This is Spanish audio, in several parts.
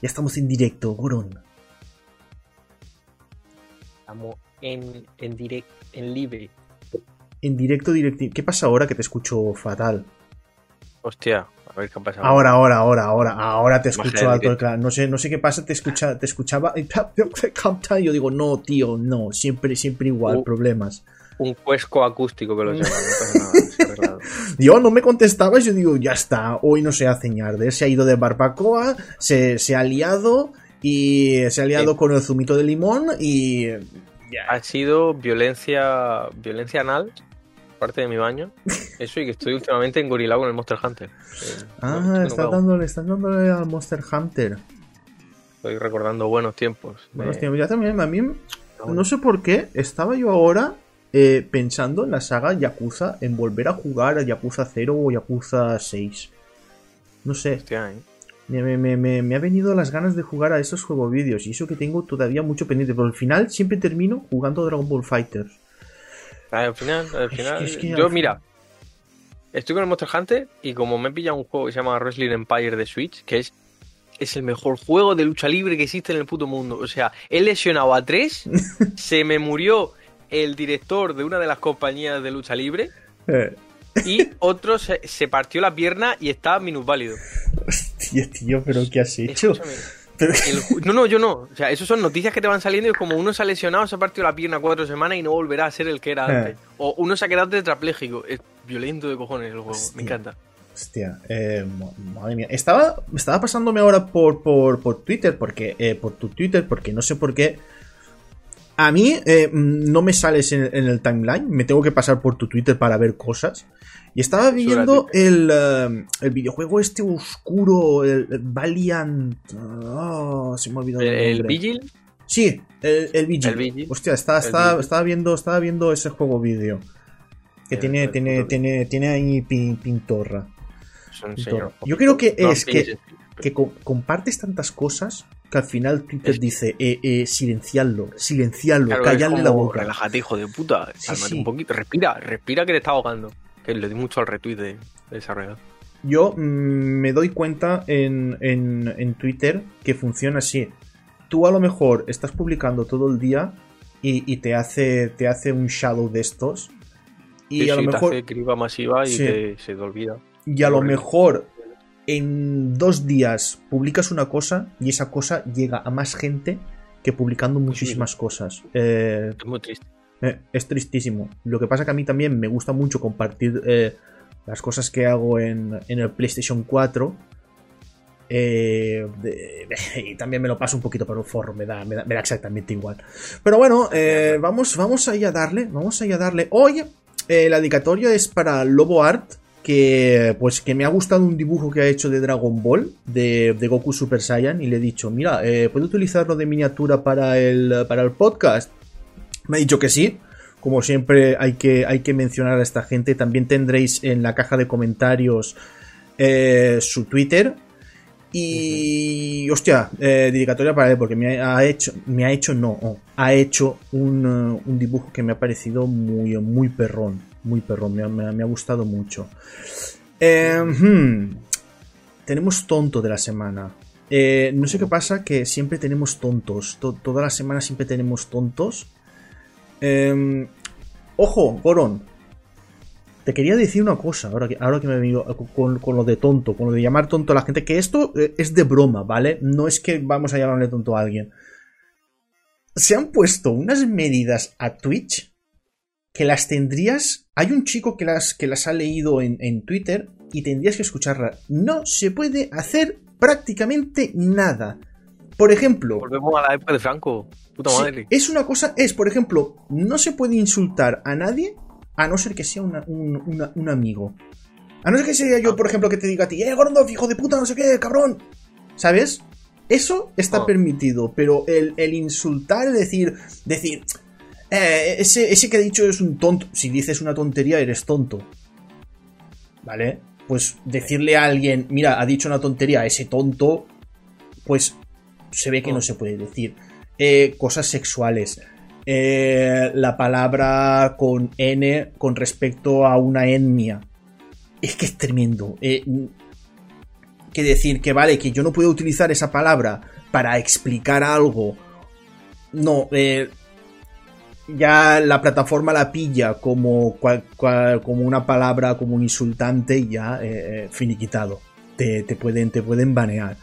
Ya estamos en directo, Goron. Estamos en, en direct, en libre. En directo, directo. ¿Qué pasa ahora que te escucho fatal? Hostia, a ver qué ha pasado. Ahora, ahora, ahora, ahora, ahora te escucho alto. claro. No sé, no sé qué pasa, te escucha, te escuchaba. y Yo digo, no, tío, no, siempre, siempre igual, Uh. problemas. Un cuesco acústico que lo llaman, no pasa nada. Yo no me contestabas, yo digo, ya está, hoy no se hace ñarder, se ha ido de barbacoa, se, se ha liado y se ha liado Sí. con el zumito de limón y. Ha sido violencia violencia anal, parte de mi baño. Eso y que estoy últimamente engorilado con el Monster Hunter. Eh, Ah, enojado. dándole, estás dándole al Monster Hunter. Estoy recordando buenos tiempos. Bueno, de- hostia, ya también, a mí, no sé por qué, estaba yo ahora eh, pensando en la saga Yakuza, en volver a jugar a Yakuza 0 o Yakuza 6. No sé, Hostia, ¿eh? me, me- me- me- me ha venido las ganas de jugar a esos juegos vídeos y eso que tengo todavía mucho pendiente, pero al final siempre termino jugando Dragon Ball Fighters. Al final, al Es que- final. es que yo, al- mira, estoy con el Monster Hunter y como me he pillado un juego que se llama Wrestling Empire de Switch, que es, es el mejor juego de lucha libre que existe en el puto mundo. O sea, he lesionado a tres, se me murió el director de una de las compañías de lucha libre Eh, y otro se, se partió la pierna y está minusválido. hostia, tío, pero ¿qué has hecho? Pero- el no, no, yo no. O sea, eso son noticias que te van saliendo y es como uno se ha lesionado, se ha partido la pierna cuatro semanas y no volverá a ser el que era Eh. antes. O uno se ha quedado tetrapléjico. Es violento de cojones el juego. Hostia. Me encanta. Hostia, eh, ma- madre mía. Estaba, estaba pasándome ahora por, por, por Twitter, porque, eh, por tu Twitter, porque no sé por qué. A mí eh, mm, no me sales en, en el timeline, me tengo que pasar por tu Twitter para ver cosas. Y estaba viendo el, eh, el videojuego este oscuro, el, Valiant. ah, se me ha olvidado El, el. Vigil, Sí, el, el Vigil. Vigil. Hostia, está- Vigil. estaba, viendo, estaba viendo ese juego vídeo. Que El- tiene, tiene, tiene, tiene ahí pin- pintorra. señor. Yo creo que es que-. Que co- compartes tantas cosas que al final Twitter Es- dice, eh, eh, silenciarlo, silenciarlo, Claro, callarle la boca. Relájate, hijo de puta. Sí, un poquito. Respira, respira que te está ahogando. Que le di mucho al retweet de, de esa regla. Yo mm, me doy cuenta en, en- en Twitter que funciona así. Tú a lo mejor estás publicando todo el día y, y te, hace, te hace un shadow de estos. Y Sí, a sí, lo te mejor hace criba masiva y Sí. te- se te olvida. Y a lo mejor en dos días publicas una cosa y esa cosa llega a más gente que publicando muchísimas cosas. Eh, Es muy triste. eh, es tristísimo. Lo que pasa que a mí también me gusta mucho compartir eh, las cosas que hago en, en el PlayStation 4. Eh, de- y también me lo paso un poquito por un forro, me da, me da, me da exactamente igual. Pero bueno, eh, vamos, vamos ahí a darle, vamos ahí a darle. Hoy eh, la dedicatoria es para Lobo Art, que pues que me ha gustado un dibujo que ha hecho de Dragon Ball, de, de Goku Super Saiyan, y le he dicho, mira, eh, ¿puedo utilizarlo de miniatura para el, para el podcast? Me ha dicho que sí. Como siempre hay que, hay que mencionar a esta gente. También tendréis en la caja de comentarios eh, su Twitter. Y hostia, eh, dedicatoria para él, porque me ha hecho, me ha hecho, no, oh, ha hecho un, un dibujo que me ha parecido muy, muy perrón, muy perrón, me ha, gustado mucho. Eh, hmm, tenemos tonto de la semana. Eh, no sé qué pasa, que siempre tenemos tontos. To- toda la semana siempre tenemos tontos. Eh, ojo, Goron. Te quería decir una cosa, ahora que, ahora que me he venido con, con lo de tonto, con lo de llamar tonto a la gente, que esto eh, es de broma, ¿vale? No es que vamos a llamarle tonto a alguien. Se han puesto unas medidas a Twitch que las tendrías. Hay un chico que las, que las ha leído en, en Twitter y tendrías que escucharla. No se puede hacer prácticamente nada. Por ejemplo, Volvemos a la época de Franco. Puta Sí, madre. es una cosa, es, por ejemplo, no se puede insultar a nadie a no ser que sea una- un, una- un amigo. A no ser que sea yo, por ejemplo, que te diga a ti, eh, Gordo, hijo de puta, no sé qué, cabrón. ¿Sabes? Eso está Ah. permitido, pero el, el insultar, decir, decir, eh, ese, ese que he dicho es un tonto. Si dices una tontería, eres tonto. ¿Vale? Pues decirle a alguien, mira, ha dicho una tontería, ese tonto, pues se ve que no se puede decir. Eh, cosas sexuales. Eh, la palabra con N con respecto a una etnia. Es que es tremendo. Eh, que decir que vale, que yo no puedo utilizar esa palabra para explicar algo. No, eh, ya la plataforma la pilla como, como una palabra, como un insultante y ya eh, eh, finiquitado. Te, te, pueden, te pueden banear.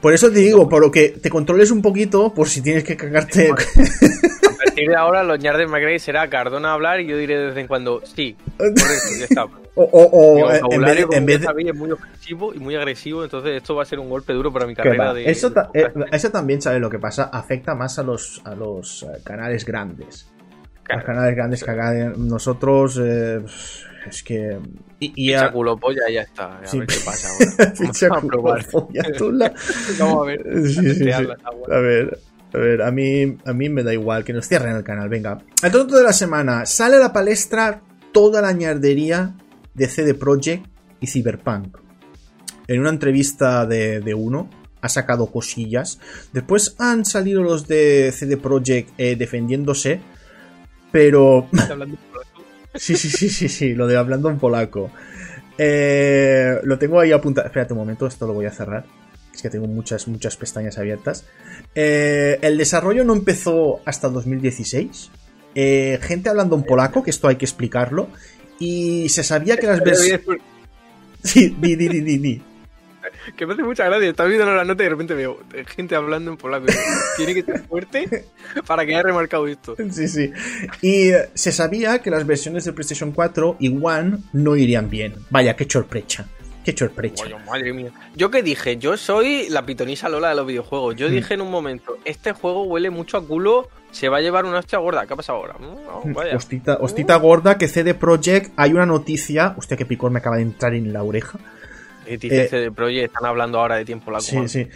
Por eso te digo, por lo que te controles un poquito, por si tienes que cagarte. A partir de ahora, los ñardes McGray será Cardona hablar y yo diré de vez en cuando, sí, correcto, ya está. O, o, en vez, en vez de... es muy ofensivo y muy agresivo, entonces esto va a ser un golpe duro para mi carrera. De, eso, eh, eso, también, ¿sabes lo que pasa? Afecta más a los, a los eh, canales grandes. A los canales grandes que hagan nosotros. Eh, es que. Y, y culo polla ya está. A ver qué pasa ahora. Vamos a probar. Vamos a ver. Sí, sí, a ver. A ver, a mí, a mí me da igual que nos cierren el canal. Venga. El tonto de la semana. Sale a la palestra toda la ñardería de CD Projekt y Cyberpunk. En una entrevista de, uno ha sacado cosillas. Después han salido los de CD Projekt eh, defendiéndose. Pero. Sí, sí, sí, sí, sí, lo de hablando en polaco. Eh, lo tengo ahí apuntado. Espérate un momento, esto lo voy a cerrar. Es que tengo muchas, muchas pestañas abiertas. Eh, el desarrollo no empezó hasta 2016. Eh, gente hablando en polaco, que esto hay que explicarlo. Y se sabía que las versiones. Sí, di, di, di, di, Que me hace mucha gracia. Estaba viendo la nota y de repente veo gente hablando en polaco. Tiene que ser fuerte para que haya remarcado esto. Sí, sí. Y eh, se sabía que las versiones de PlayStation 4 y One no irían bien. Vaya, qué chorprecha. Qué chorprecha. madre mía. Yo que dije, yo soy la pitonisa Lola de los videojuegos. Yo mm. dije en un momento, este juego huele mucho a culo, se va a llevar una hostia gorda. ¿Qué ha pasado ahora? Mm, hostita, gorda que CD Projekt, hay una noticia, hostia que picor me acaba de entrar en la oreja. Dice eh, CD Projekt, están hablando ahora de tiempo la Sí, sí.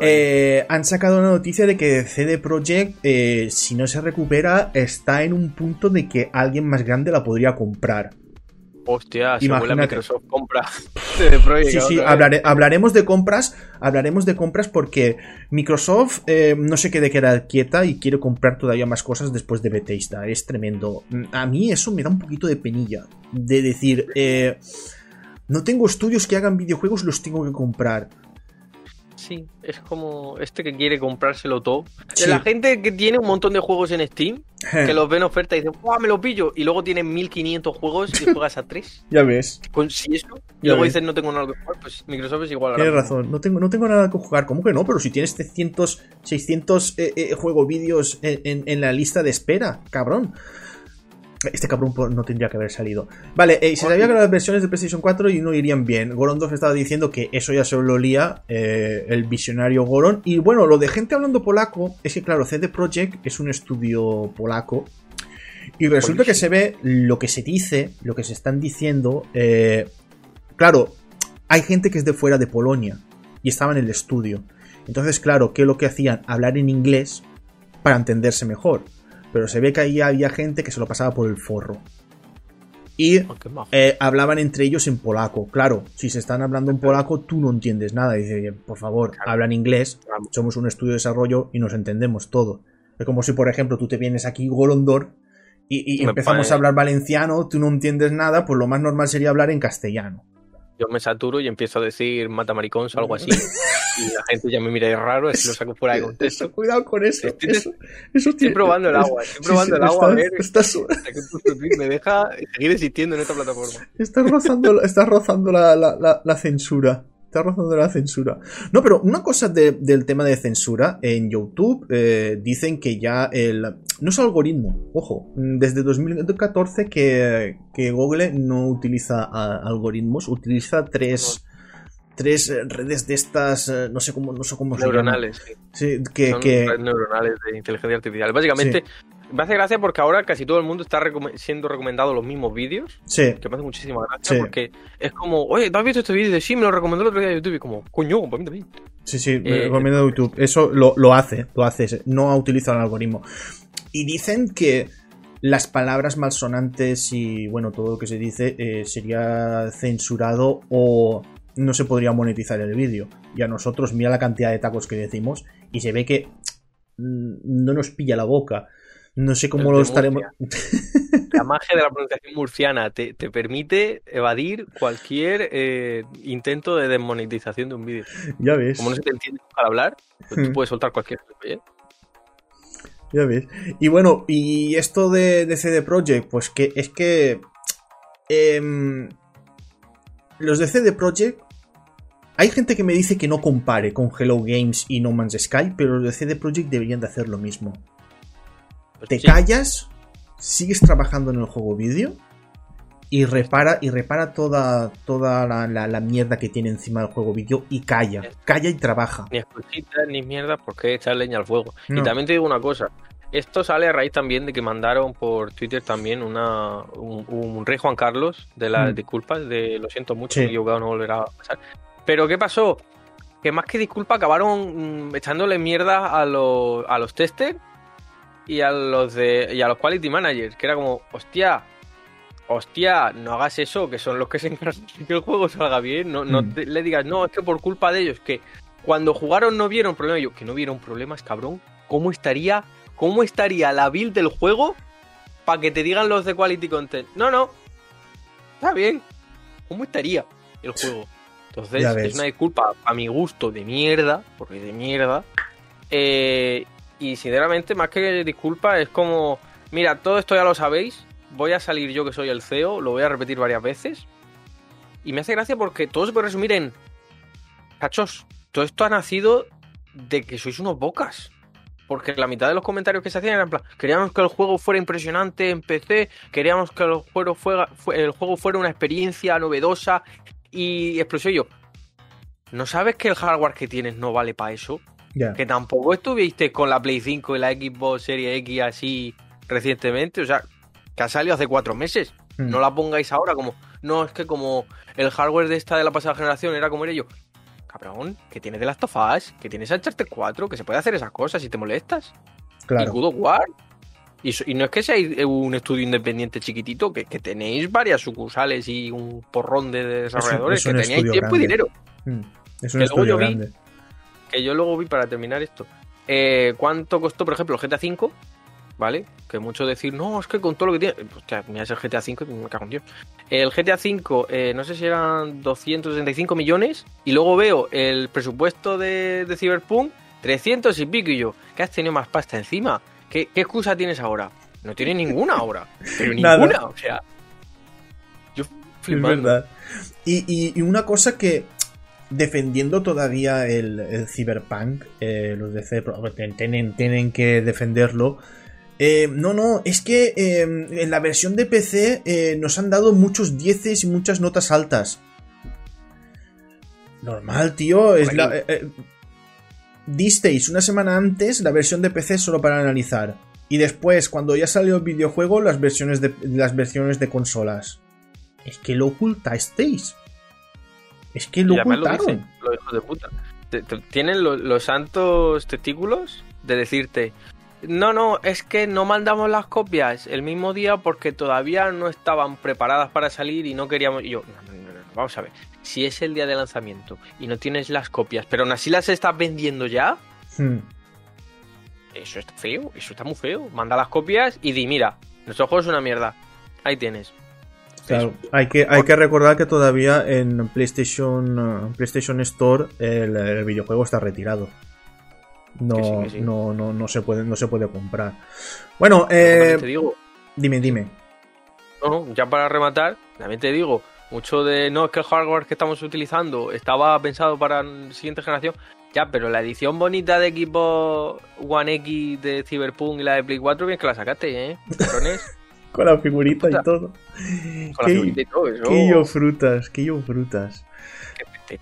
Eh, han sacado una noticia de que CD Projekt, eh, si no se recupera, está en un punto de que alguien más grande la podría comprar. Hostia, si Microsoft compra Sí, sí, hablaremos de compras, hablaremos de compras porque Microsoft eh, no se quede quedar quieta y quiere comprar todavía más cosas después de Bethesda. Es tremendo. A mí eso me da un poquito de penilla. De decir, eh, no tengo estudios que hagan videojuegos, los tengo que comprar sí, es como este que quiere comprárselo todo. La gente que tiene un montón de juegos en Steam, que los ven en oferta y dicen, ¡guau, me lo pillo! Y luego tienen 1500 juegos y juegas a 3. ya ves. Con si eso, y luego dicen, no tengo nada que jugar, pues Microsoft es igual. Tienes razón, no tengo, no tengo nada que jugar. ¿Cómo que no? Pero si tienes 300, 600 eh, eh, juego vídeos en, en la lista de espera, cabrón. Este cabrón no tendría que haber salido. Vale, eh, se sabía que las versiones de PlayStation 4 y no irían bien. Gorondov estaba diciendo que eso ya se lo olía eh, el visionario Goron. Y bueno, lo de gente hablando polaco es que, claro, CD Projekt es un estudio polaco. Y resulta que se ve lo que se dice, lo que se están diciendo. Eh, claro, hay gente que es de fuera de Polonia y estaba en el estudio. Entonces, claro, ¿qué es lo que hacían? Hablar en inglés para entenderse mejor pero se ve que ahí había gente que se lo pasaba por el forro. Y oh, eh, hablaban entre ellos en polaco. Claro, si se están hablando en polaco, tú no entiendes nada. Dice, por favor, hablan inglés. Somos un estudio de desarrollo y nos entendemos todo. Es como si, por ejemplo, tú te vienes aquí, Golondor, y, empezamos a hablar valenciano, tú no entiendes nada, pues lo más normal sería hablar en castellano. Yo me saturo y empiezo a decir mata o algo así. y la gente ya me mira de raro, es lo saco fuera de contexto. Cuidado con eso. Estoy, estoy probando el agua, estoy probando el agua a ver. me deja seguir existiendo en esta plataforma. Estás rozando, estás rozando la, la, la, censura. Estás rozando la censura. No, pero una cosa del tema de censura, en YouTube eh, dicen que ya el... No es algoritmo, ojo, desde 2014 que, que Google no utiliza algoritmos, utiliza tres tres redes de estas, eh, no sé cómo, no sé cómo neuronales, sí. que, neuronales de inteligencia artificial. Básicamente, me hace gracia porque ahora casi todo el mundo está siendo recomendado los mismos vídeos. Sí. Que me hace muchísima gracia porque es como, oye, ¿tú has visto este vídeo? Sí, me lo recomendó el otro día de YouTube. Y como, coño, para mí también. Sí, sí, me eh, recomiendo YouTube. Eso lo, lo hace, lo hace. No utiliza el algoritmo. Y dicen que las palabras malsonantes y bueno, todo lo que se dice sería censurado o no se podría monetizar el vídeo. Y a nosotros, mira la cantidad de tacos que decimos y se ve que mm, no nos pilla la boca. No sé cómo El lo estaremos. La magia de la pronunciación murciana te, te permite evadir cualquier eh, intento de desmonetización de un vídeo. ya ves. Como no se te entiende al hablar, pues tú puedes soltar cualquier cosa, ¿eh? Ya ves. Y bueno, y esto de, de CD Projekt, pues que es que. em, los de CD Projekt. Hay gente que me dice que no compare con Hello Games y No Man's Sky, pero los de CD Projekt deberían de hacer lo mismo. Pues Te sí. callas, sigues trabajando en el juego vídeo y repara, y repara toda, toda la, la- la mierda que tiene encima del juego vídeo y calla. Calla y trabaja. Ni escuchitas ni mierda, porque echar leña al fuego. No. Y también te digo una cosa. Esto sale a raíz también de que mandaron por Twitter también una, un, un rey Juan Carlos de las Mm. disculpas, de lo siento mucho, Sí. equivocado, no volverá a pasar. Pero ¿qué pasó? Que más que disculpa acabaron mm, echándole mierda a los, a los testers y a los de y a los quality managers, que era como, hostia, hostia, no hagas eso, que son los que se encargan de que el juego salga bien, no, no Mm. te- le digas, no, es que por culpa de ellos, que cuando jugaron no vieron problemas, yo, que no vieron problemas, cabrón, ¿cómo estaría, cómo estaría la build del juego para que te digan los de quality content? No, no, está bien, ¿cómo estaría el juego? Entonces, es una disculpa a mi gusto de mierda, porque de mierda. Eh, y sinceramente, más que disculpa, es como, mira, todo esto ya lo sabéis, voy a salir yo que soy el CEO, lo voy a repetir varias veces. Y me hace gracia porque todo se puede resumir en, cachos, todo esto ha nacido de que sois unos bocas. Porque la mitad de los comentarios que se hacían eran en plan, queríamos que el juego fuera impresionante en PC, queríamos que el juego fuera, fue- el juego fuera una experiencia novedosa y explosión. Yo, ¿no sabes que el hardware que tienes no vale para eso? Que tampoco estuviste con la Play 5 y la Xbox Series X así recientemente, o sea, que ha salido hace cuatro meses. Mm. No la pongáis ahora como, no, es que como el hardware de esta de la pasada generación era como era yo. Cabrón, que tienes de Last of Us, que tienes Uncharted 4, que se puede hacer esas cosas si te molestas. Y Claro. God of War. Y, y no es que seáis un estudio independiente chiquitito, que, que tenéis varias sucursales y un porrón de desarrolladores, es un que teníais tiempo y grande. dinero. Mm. Es un que luego estudio yo vi- grande. Que yo luego vi para terminar esto. eh, ¿Cuánto costó, por ejemplo, el GTA V? ¿Vale? Que mucho decir, no, es que con todo lo que tiene. Pues, hostia, mira, es el GTA V y me cago en Dios. El GTA V, eh, no sé si eran 265 millones. Y luego veo el presupuesto de, de Cyberpunk, 300 y pico. Y yo, ¿qué has tenido más pasta encima? ¿Qué, qué excusa tienes ahora? No tienes ninguna ahora. Pero Nada. ninguna, o sea. Yo Es flipando. verdad. Y, y- y una cosa que, defendiendo todavía el, el Cyberpunk, eh, los de CD Pro- tienen, tienen que defenderlo. eh, no, no, es que eh, en la versión de PC eh, nos han dado muchos dieces y muchas notas altas. Normal, tío. Es la, disteis una semana antes la versión de PC solo para analizar. Y después, cuando ya salió el videojuego, las versiones de, las versiones de consolas. Es que lo ocultasteis. Es que lo lo ocultaron. hijos de puta. Tienen lo- los santos testículos de decirte, no, no, es que no mandamos las copias el mismo día porque todavía no estaban preparadas para salir y no queríamos... Y yo, no, no, no, no, vamos a ver, si es el día de lanzamiento y no tienes las copias, pero aún así las estás vendiendo ya, Hmm. eso está feo, eso está muy feo. Manda las copias y di, mira, nuestro juego es una mierda. Ahí tienes. Claro, hay que, hay que recordar que todavía en PlayStation, eh, PlayStation Store el, el videojuego está retirado. No, Que sí, que sí. no, no, no se puede, no se puede comprar. Bueno, eh, te digo, dime, dime. No, no, ya para rematar, también te digo, mucho de no es que el hardware que estamos utilizando estaba pensado para la siguiente generación. Ya, pero la edición bonita de equipo One X de Cyberpunk y la de Play 4, bien que la sacaste, ¿eh? Con la figurita y todo. Con la figurita y todo eso. Que yo frutas, que yo frutas. Qué.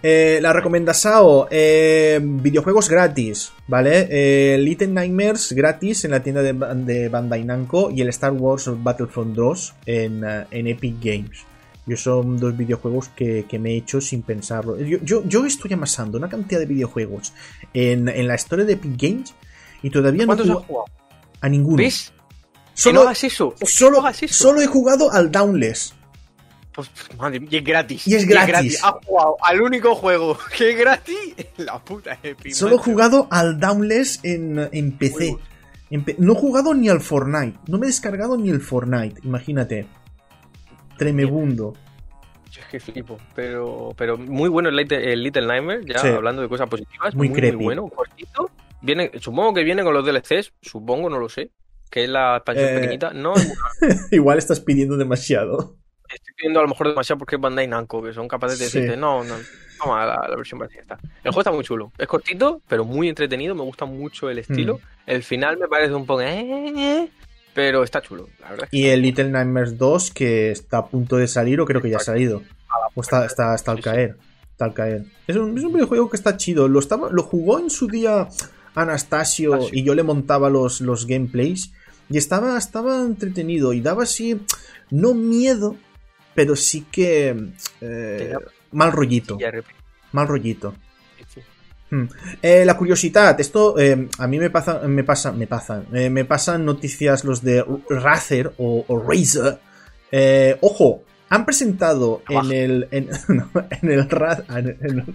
Eh, la recomendación, eh, videojuegos gratis, ¿vale? Eh, Little Nightmares gratis en la tienda de, de Bandai Namco y el Star Wars Battlefront 2 en, eh, en Epic Games. Yo son dos videojuegos que, que me he hecho sin pensarlo. Yo, yo, yo estoy amasando una cantidad de videojuegos en, en la historia de Epic Games y todavía no he ¿Cuántos has jugado? a ninguno. ¿Ves? Solo, no hagas eso. que no solo, hagas eso. solo he jugado al Downless. Pues, madre y es gratis. Y es gratis. Has jugado al único juego que es gratis. La puta Epic. Solo he jugado al Downless en, en PC. No he jugado ni al Fortnite. No me he descargado ni el Fortnite. Imagínate. Tremebundo. Yo es que flipo, pero, pero muy bueno el Little, el Little Nightmare, ya Sí. hablando de cosas positivas. Muy Muy, creepy. muy bueno, cortito. Viene, supongo que viene con los DLCs, supongo, no lo sé. Que es la expansión Eh. pequeñita. No, Igual estás pidiendo demasiado. estoy pidiendo a lo mejor demasiado porque es Bandai Namco, que son capaces de Sí. decirte, no, no, vamos a la, la versión básica. Está. El juego está muy chulo. Es cortito, pero muy entretenido. Me gusta mucho el estilo. Mm. El final me parece un poco. eh, eh, pero está chulo, la verdad. Y el. Little Nightmares 2, que está a punto de salir, o creo que ya ha salido. O está, está, está al Sí, sí. caer. Está al caer. Es un, es un videojuego que está chido. Lo, estaba, lo jugó en su día Anastasio sí. y yo le montaba los, los gameplays. Y estaba, estaba entretenido. Y daba así. No miedo, pero sí que. eh, mal rollito. Mal rollito. sí. Eh, la curiosidad, esto eh, a mí me pasa, me pasa, me pasan, eh, me pasan noticias los de Razer o, o Razer. Eh, ojo, han presentado en el, en, no, en el en el,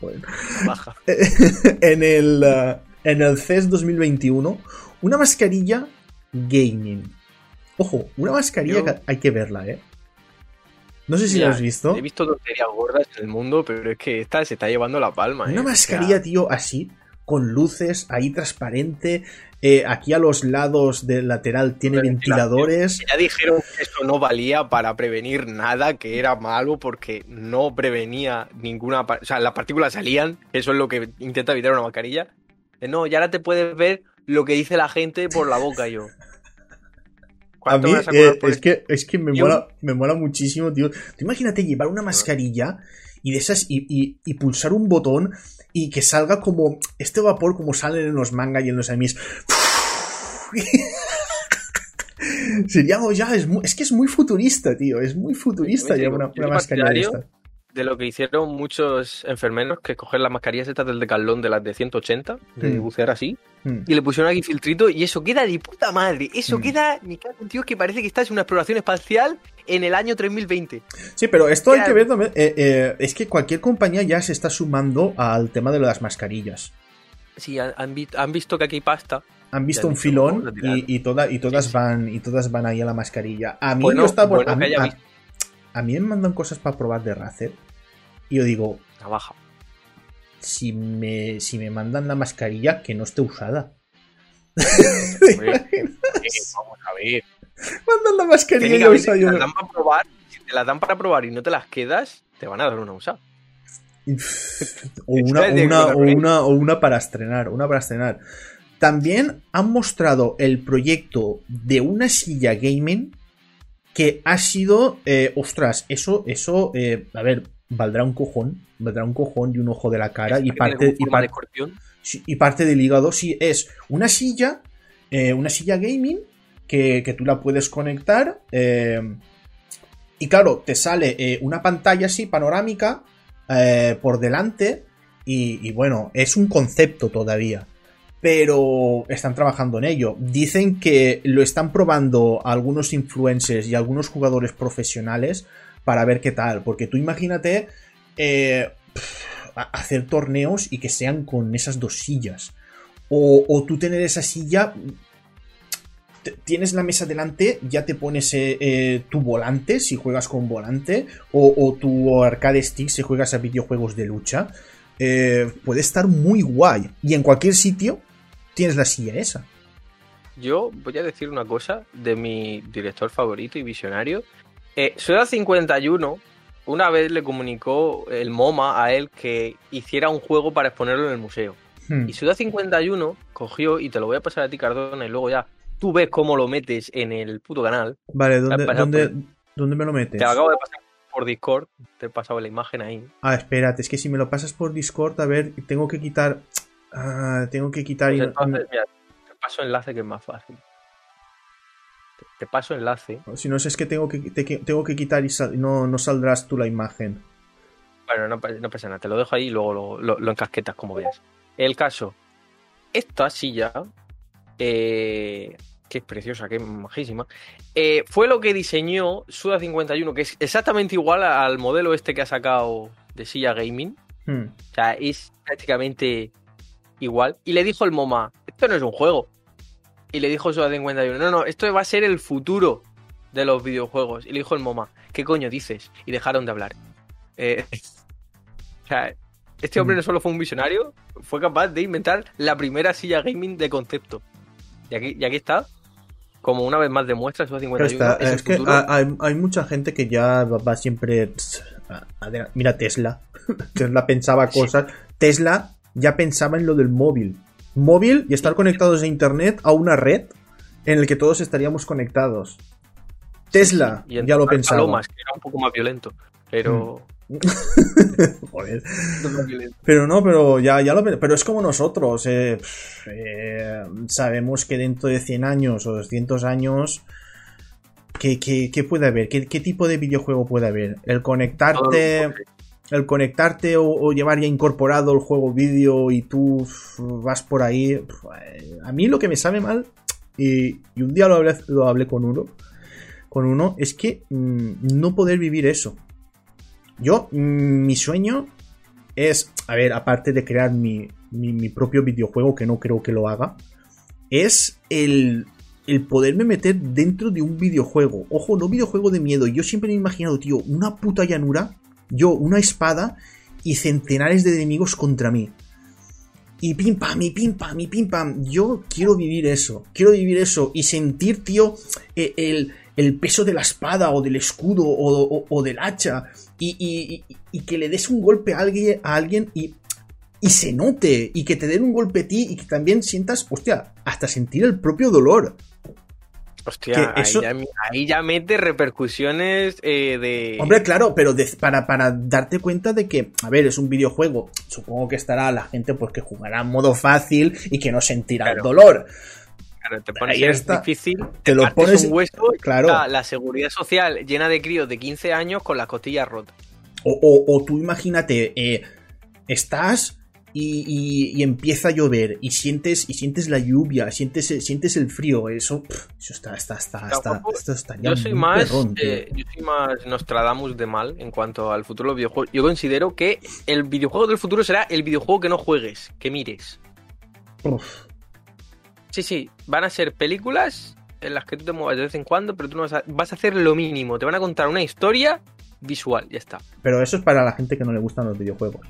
bueno, Baja. en el, en el CES 2021 una mascarilla gaming. Ojo, una mascarilla Yo- que hay que verla, eh. No sé si Mira, la has visto. He visto tonterías gordas en el mundo, pero es que esta se está llevando la palma. ¿eh? Una O sea, mascarilla, tío, así, con luces, ahí transparente. eh, aquí a los lados del lateral tiene ventiladores. Ya dijeron que eso no valía para prevenir nada, que era malo porque no prevenía ninguna... O sea, las partículas salían, eso es lo que intenta evitar una mascarilla. Eh, No, y ahora te puedes ver lo que dice la gente por la boca yo. A ¿Cuánto mí a eh, es, que, es que me Yo- mola, me mola muchísimo, tío. Tú imagínate llevar una mascarilla y de esas y, y- y pulsar un botón y que salga como este vapor como salen en los manga y en los animes. Sería ya, es, es que es muy futurista, tío. Es muy futurista llevar una, una mascarilla de lo que hicieron muchos enfermeros que coger las mascarillas estas del decalón de las de 180, de Mm. bucear así, Hmm. y le pusieron aquí filtrito y eso queda de puta madre. Eso Mm. queda, mi cago Dios, que parece que estás en una exploración espacial en el año 3020. Sí, pero esto hay que ver eh, eh, es que cualquier compañía ya se está sumando al tema de las mascarillas. Sí, han, han vi- han visto que aquí hay pasta. Han visto un filón y, y, toda- y todas Sí, sí. van y todas van ahí a la mascarilla. A mí Bueno, yo estaba- bueno a, a- mí me mandan cosas para probar de Razer y yo digo, Navaja. si me si me mandan la mascarilla que no esté usada. Eh, vamos a ver. mandan la mascarilla yo te no- las dan para probar, si te las dan para probar y no te las quedas, te van a dar una usada. o una, o una, o una para estrenar, una para estrenar. También han mostrado el proyecto de una silla gaming que ha sido, eh, ostras, eso, eso, eh, a ver, valdrá un cojón, valdrá un cojón y un ojo de la cara y parte, y, par- sí, y parte del hígado. Sí, es una silla, eh, una silla gaming que, que tú la puedes conectar y claro, te sale una pantalla así panorámica por delante y, y bueno, es un concepto todavía. Pero están trabajando en ello. Dicen que lo están probando algunos influencers y algunos jugadores profesionales para ver qué tal. Porque tú imagínate eh, hacer torneos y que sean con esas dos sillas. O, tú tener esa silla. Tienes la mesa delante, ya te pones eh, eh, tu volante si juegas con volante, o, tu arcade stick si juegas a videojuegos de lucha. Puede estar muy guay. Y en cualquier sitio tienes la silla esa. Yo voy a decir una cosa de mi director favorito y visionario. Eh, Suda 51 una vez le comunicó el MoMA a él que hiciera un juego para exponerlo en el museo. Hmm. Y Suda 51 cogió, y te lo voy a pasar a ti, Cardona, y luego ya tú ves cómo lo metes en el puto canal. Vale, ¿dónde, dónde, por- dónde me lo metes? Te lo acabo de pasar por Discord, te he pasado la imagen ahí. Ah, espérate, es que si me lo pasas por Discord, a ver, tengo que quitar. Ah, tengo que quitar. Pues y- entonces, mira, te paso enlace que es más fácil. Te, te paso enlace. Si no, es que tengo que, te- que- tengo que quitar y sal- no, no saldrás tú la imagen. Bueno, no pasa nada, te lo dejo ahí y luego lo, lo- lo encasquetas como veas. El caso, esta silla, eh, que es preciosa, que es majísima, eh, fue lo que diseñó Suda 51, que es exactamente igual al modelo este que ha sacado de silla gaming. Hmm. O sea, es prácticamente igual. Y le dijo el MoMA, esto no es un juego, y le dijo su 51, no, no, esto va a ser el futuro de los videojuegos. Y le dijo el MoMA, ¿qué coño dices? Y dejaron de hablar. Eh, o sea, este hombre no solo fue un visionario, fue capaz de inventar la primera silla gaming de concepto. Y aquí, y aquí está, como una vez más demuestra su 51. Está, es que hay, hay mucha gente que ya va siempre. a- Mira, Tesla. Tesla pensaba cosas. Tesla ya pensaba en lo del móvil. Móvil y estar conectados a internet a una red en el que todos estaríamos conectados. Tesla Y en ya lo pensaba. Palomas, que era un poco más violento. Pero. Joder. más violento. Pero no, pero ya, ya lo Pero es como nosotros. eh, eh, sabemos que dentro de 100 años o 200 años. ¿Qué, qué- qué puede haber? ¿Qué, qué tipo de videojuego puede haber? El conectarte. El conectarte o, llevar ya incorporado el juego vídeo y tú vas por ahí. A mí lo que me sabe mal. Y, y un día lo hablé, lo hablé con uno. Con uno. Es que mm, no poder vivir eso. Yo, mm, mi sueño es, a ver, aparte de crear mi, mi- mi propio videojuego, que no creo que lo haga, es el, el poderme meter dentro de un videojuego. Ojo, no videojuego de miedo. Yo siempre me he imaginado, tío, una puta llanura, yo, una espada y centenares de enemigos contra mí. Y pim pam, y pim pam, y pim pam. Yo quiero vivir eso. Quiero vivir eso. Y sentir, tío, eh, el, el peso de la espada o del escudo o, o- del hacha. Y- y que le des un golpe a alguien, a alguien y, y se note. Y que te den un golpe a ti y que también sientas, hostia, hasta sentir el propio dolor. Hostia, ahí, eso- ya, ahí ya mete repercusiones eh, de. Hombre, claro, pero de- para, para darte cuenta de que, a ver, es un videojuego. Supongo que estará la gente pues que jugará en modo fácil y que no sentirá el dolor. Claro, te pones Ahí está. difícil, Te lo pones- un hueso claro. está la seguridad social llena de críos de 15 años con las costillas rotas. O, o- o tú imagínate, eh, estás y, y- y empieza a llover y sientes y sientes la lluvia, sientes, el- sientes el frío, eso, eso está, está, está, Está esto Yo soy más, perrón, eh, yo soy más Nostradamus de mal en cuanto al futuro de los videojuegos. Yo considero que el videojuego del futuro será el videojuego que no juegues, que mires. Uf, Sí, sí, van a ser películas en las que tú te muevas de vez en cuando, pero tú no vas a, vas a hacer lo mínimo. Te van a contar una historia visual, ya está. pero eso es para la gente que no le gustan los videojuegos.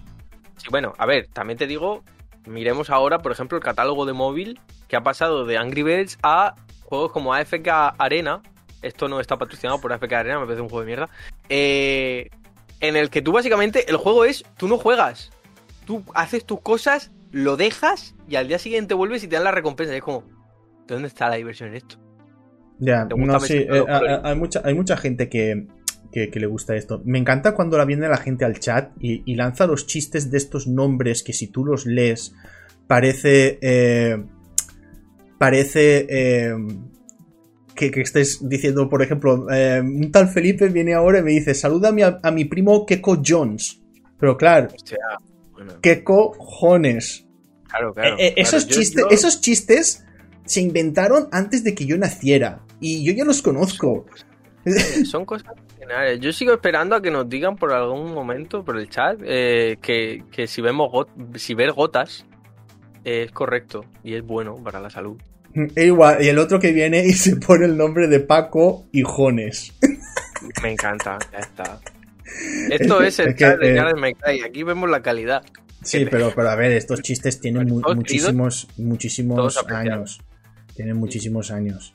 Sí, bueno, a ver, también te digo, miremos ahora, por ejemplo, el catálogo de móvil que ha pasado de Angry Birds a juegos como AFK Arena. Esto no está patrocinado por AFK Arena, me parece un juego de mierda. eh, en el que tú básicamente, el juego es, tú no juegas. Tú haces tus cosas, lo dejas y al día siguiente vuelves y te dan la recompensa. Y es como, ¿de dónde está la diversión en esto? Ya, ¿Te gusta no Pedro eh, hay mucha, hay mucha gente que, que, que le gusta esto. Me encanta cuando la viene la gente al chat y, y lanza los chistes de estos nombres que si tú los lees parece... eh, parece... eh, que, que estés diciendo, por ejemplo, eh, un tal Felipe viene ahora y me dice, saluda a mi, a mi primo Keko Jones. Pero claro, Hostia, bueno, ¿qué cojones? claro, claro. Eh, eh, claro, esos, yo- chistes, yo- esos chistes se inventaron antes de que yo naciera. Y yo ya los conozco. Eh, Son cosas generales. Yo sigo esperando a que nos digan por algún momento, por el chat, eh, que, que si vemos got- si ver gotas eh, es correcto y es bueno para la salud. E igual, y el otro que viene y se pone el nombre de Paco Hijones. Me encanta, ya está. Esto es el Es chat de eh, McKay. Aquí vemos la calidad. Sí, pero, pero a ver, estos chistes tienen mu- muchísimos, muchísimos años. Tienen muchísimos años.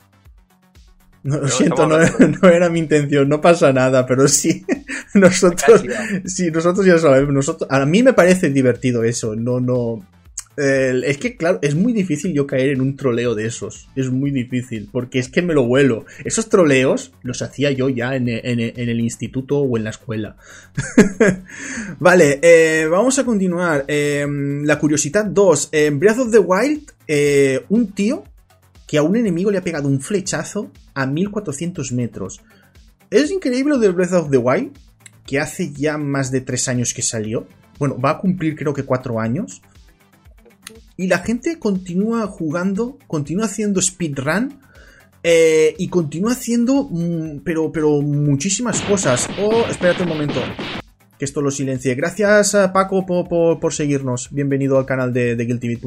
No, lo Pero siento, no, era mi intención, no pasa nada, pero sí, nosotros, sí, nosotros ya sabemos, nosotros, a mí me parece divertido eso, no, no, eh, es que claro, es muy difícil yo caer en un troleo de esos, es muy difícil, porque es que me lo vuelo, esos troleos los hacía yo ya en, en- en el instituto o en la escuela. vale, eh, vamos a continuar, Eh, la curiosidad 2, en Breath of the Wild, eh, un tío que a un enemigo le ha pegado un flechazo a 1400 metros. Es increíble lo de Breath of the Wild, que hace ya más de 3 años que salió. Bueno, va a cumplir creo que 4 años. Y la gente continúa jugando, continúa haciendo speedrun. eh, y continúa haciendo, mm, pero, pero muchísimas cosas. Oh, espérate un momento. Que esto lo silencie. Gracias a Paco por, por- seguirnos. Bienvenido al canal de, de.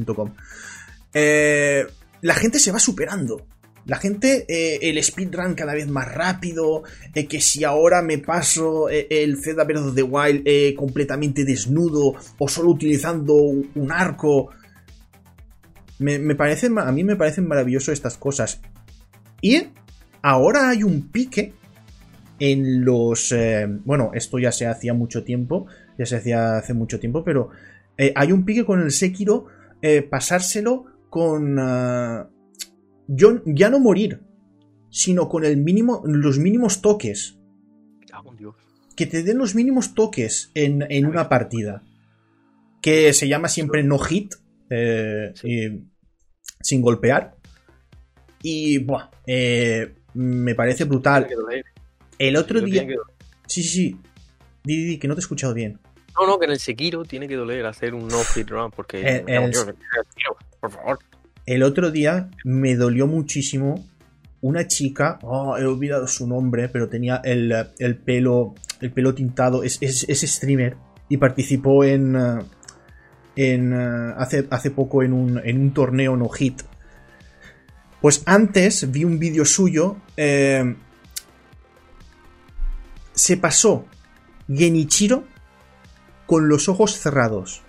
Eh, la gente se va superando. La gente, eh, el speedrun cada vez más rápido, eh, que si ahora me paso eh, el Zelda Breath of the Wild completamente desnudo o solo utilizando un arco. Me, a mí me parecen maravillosas estas cosas. Y ahora hay un pique en los... bueno, esto ya se hacía mucho tiempo, ya se hacía hace mucho tiempo, pero hay un pique con el Sekiro pasárselo con... Ah, yo, ya no morir, sino con el mínimo, los mínimos toques. Que te den los mínimos toques en, una partida. Que se llama siempre no hit. Eh, sin golpear. Y, buah, eh, me parece brutal. El otro día... Sí, sí, sí. Di, que no te he escuchado bien. No, no, que en el Sekiro tiene que doler hacer un no hit run porque... Eh, por favor. El otro día me dolió muchísimo una chica, oh, he olvidado su nombre, pero tenía el, pelo el pelo tintado, es, streamer y participó en, eh, en eh, hace, hace poco en un, en un torneo no hit. Pues antes vi un vídeo suyo, eh, se pasó Genichiro con los ojos cerrados.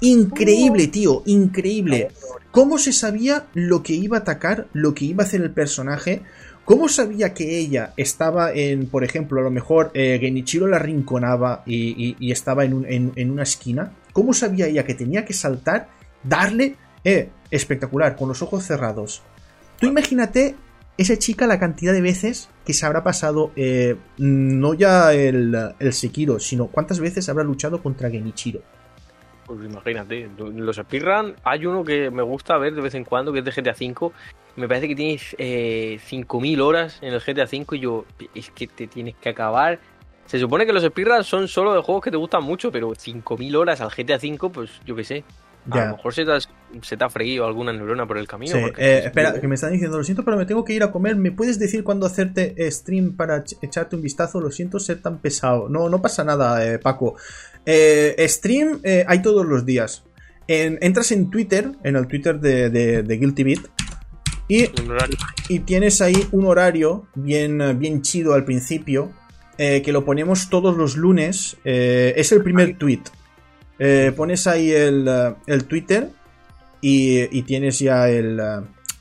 Increíble, oh. tío, increíble. ¿Cómo se sabía lo que iba a atacar, lo que iba a hacer el personaje? ¿Cómo sabía que ella estaba en, por ejemplo, a lo mejor eh, Genichiro la rinconaba y, estaba en, en, una esquina? ¿Cómo sabía ella que tenía que saltar, darle? Eh, espectacular, con los ojos cerrados. Tú imagínate esa chica la cantidad de veces que se habrá pasado, eh, no ya el, el Sekiro, sino cuántas veces habrá luchado contra Genichiro. Pues imagínate, los speedrun, hay uno que me gusta ver de vez en cuando, que es de GTA V. Me parece que tienes eh, 5.000 horas en el GTA V y yo, es que te tienes que acabar. Se supone que los speedruns son solo de juegos que te gustan mucho, pero 5.000 horas al GTA V, pues yo qué sé. A lo mejor se te, ha, se te, ha freído alguna neurona por el camino. Eh, espera, que me están diciendo, lo siento, pero me tengo que ir a comer. ¿Me puedes decir cuándo hacerte stream para echarte un vistazo? Lo siento ser tan pesado. No, no pasa nada, eh, Paco. Eh, stream eh, hay todos los días. entras en Twitter, en el Twitter de, Guilty Beat, y, y, tienes ahí un horario bien, bien chido al principio, eh, que lo ponemos todos los lunes. es el primer tweet. Pones ahí el, Twitter y, tienes ya el,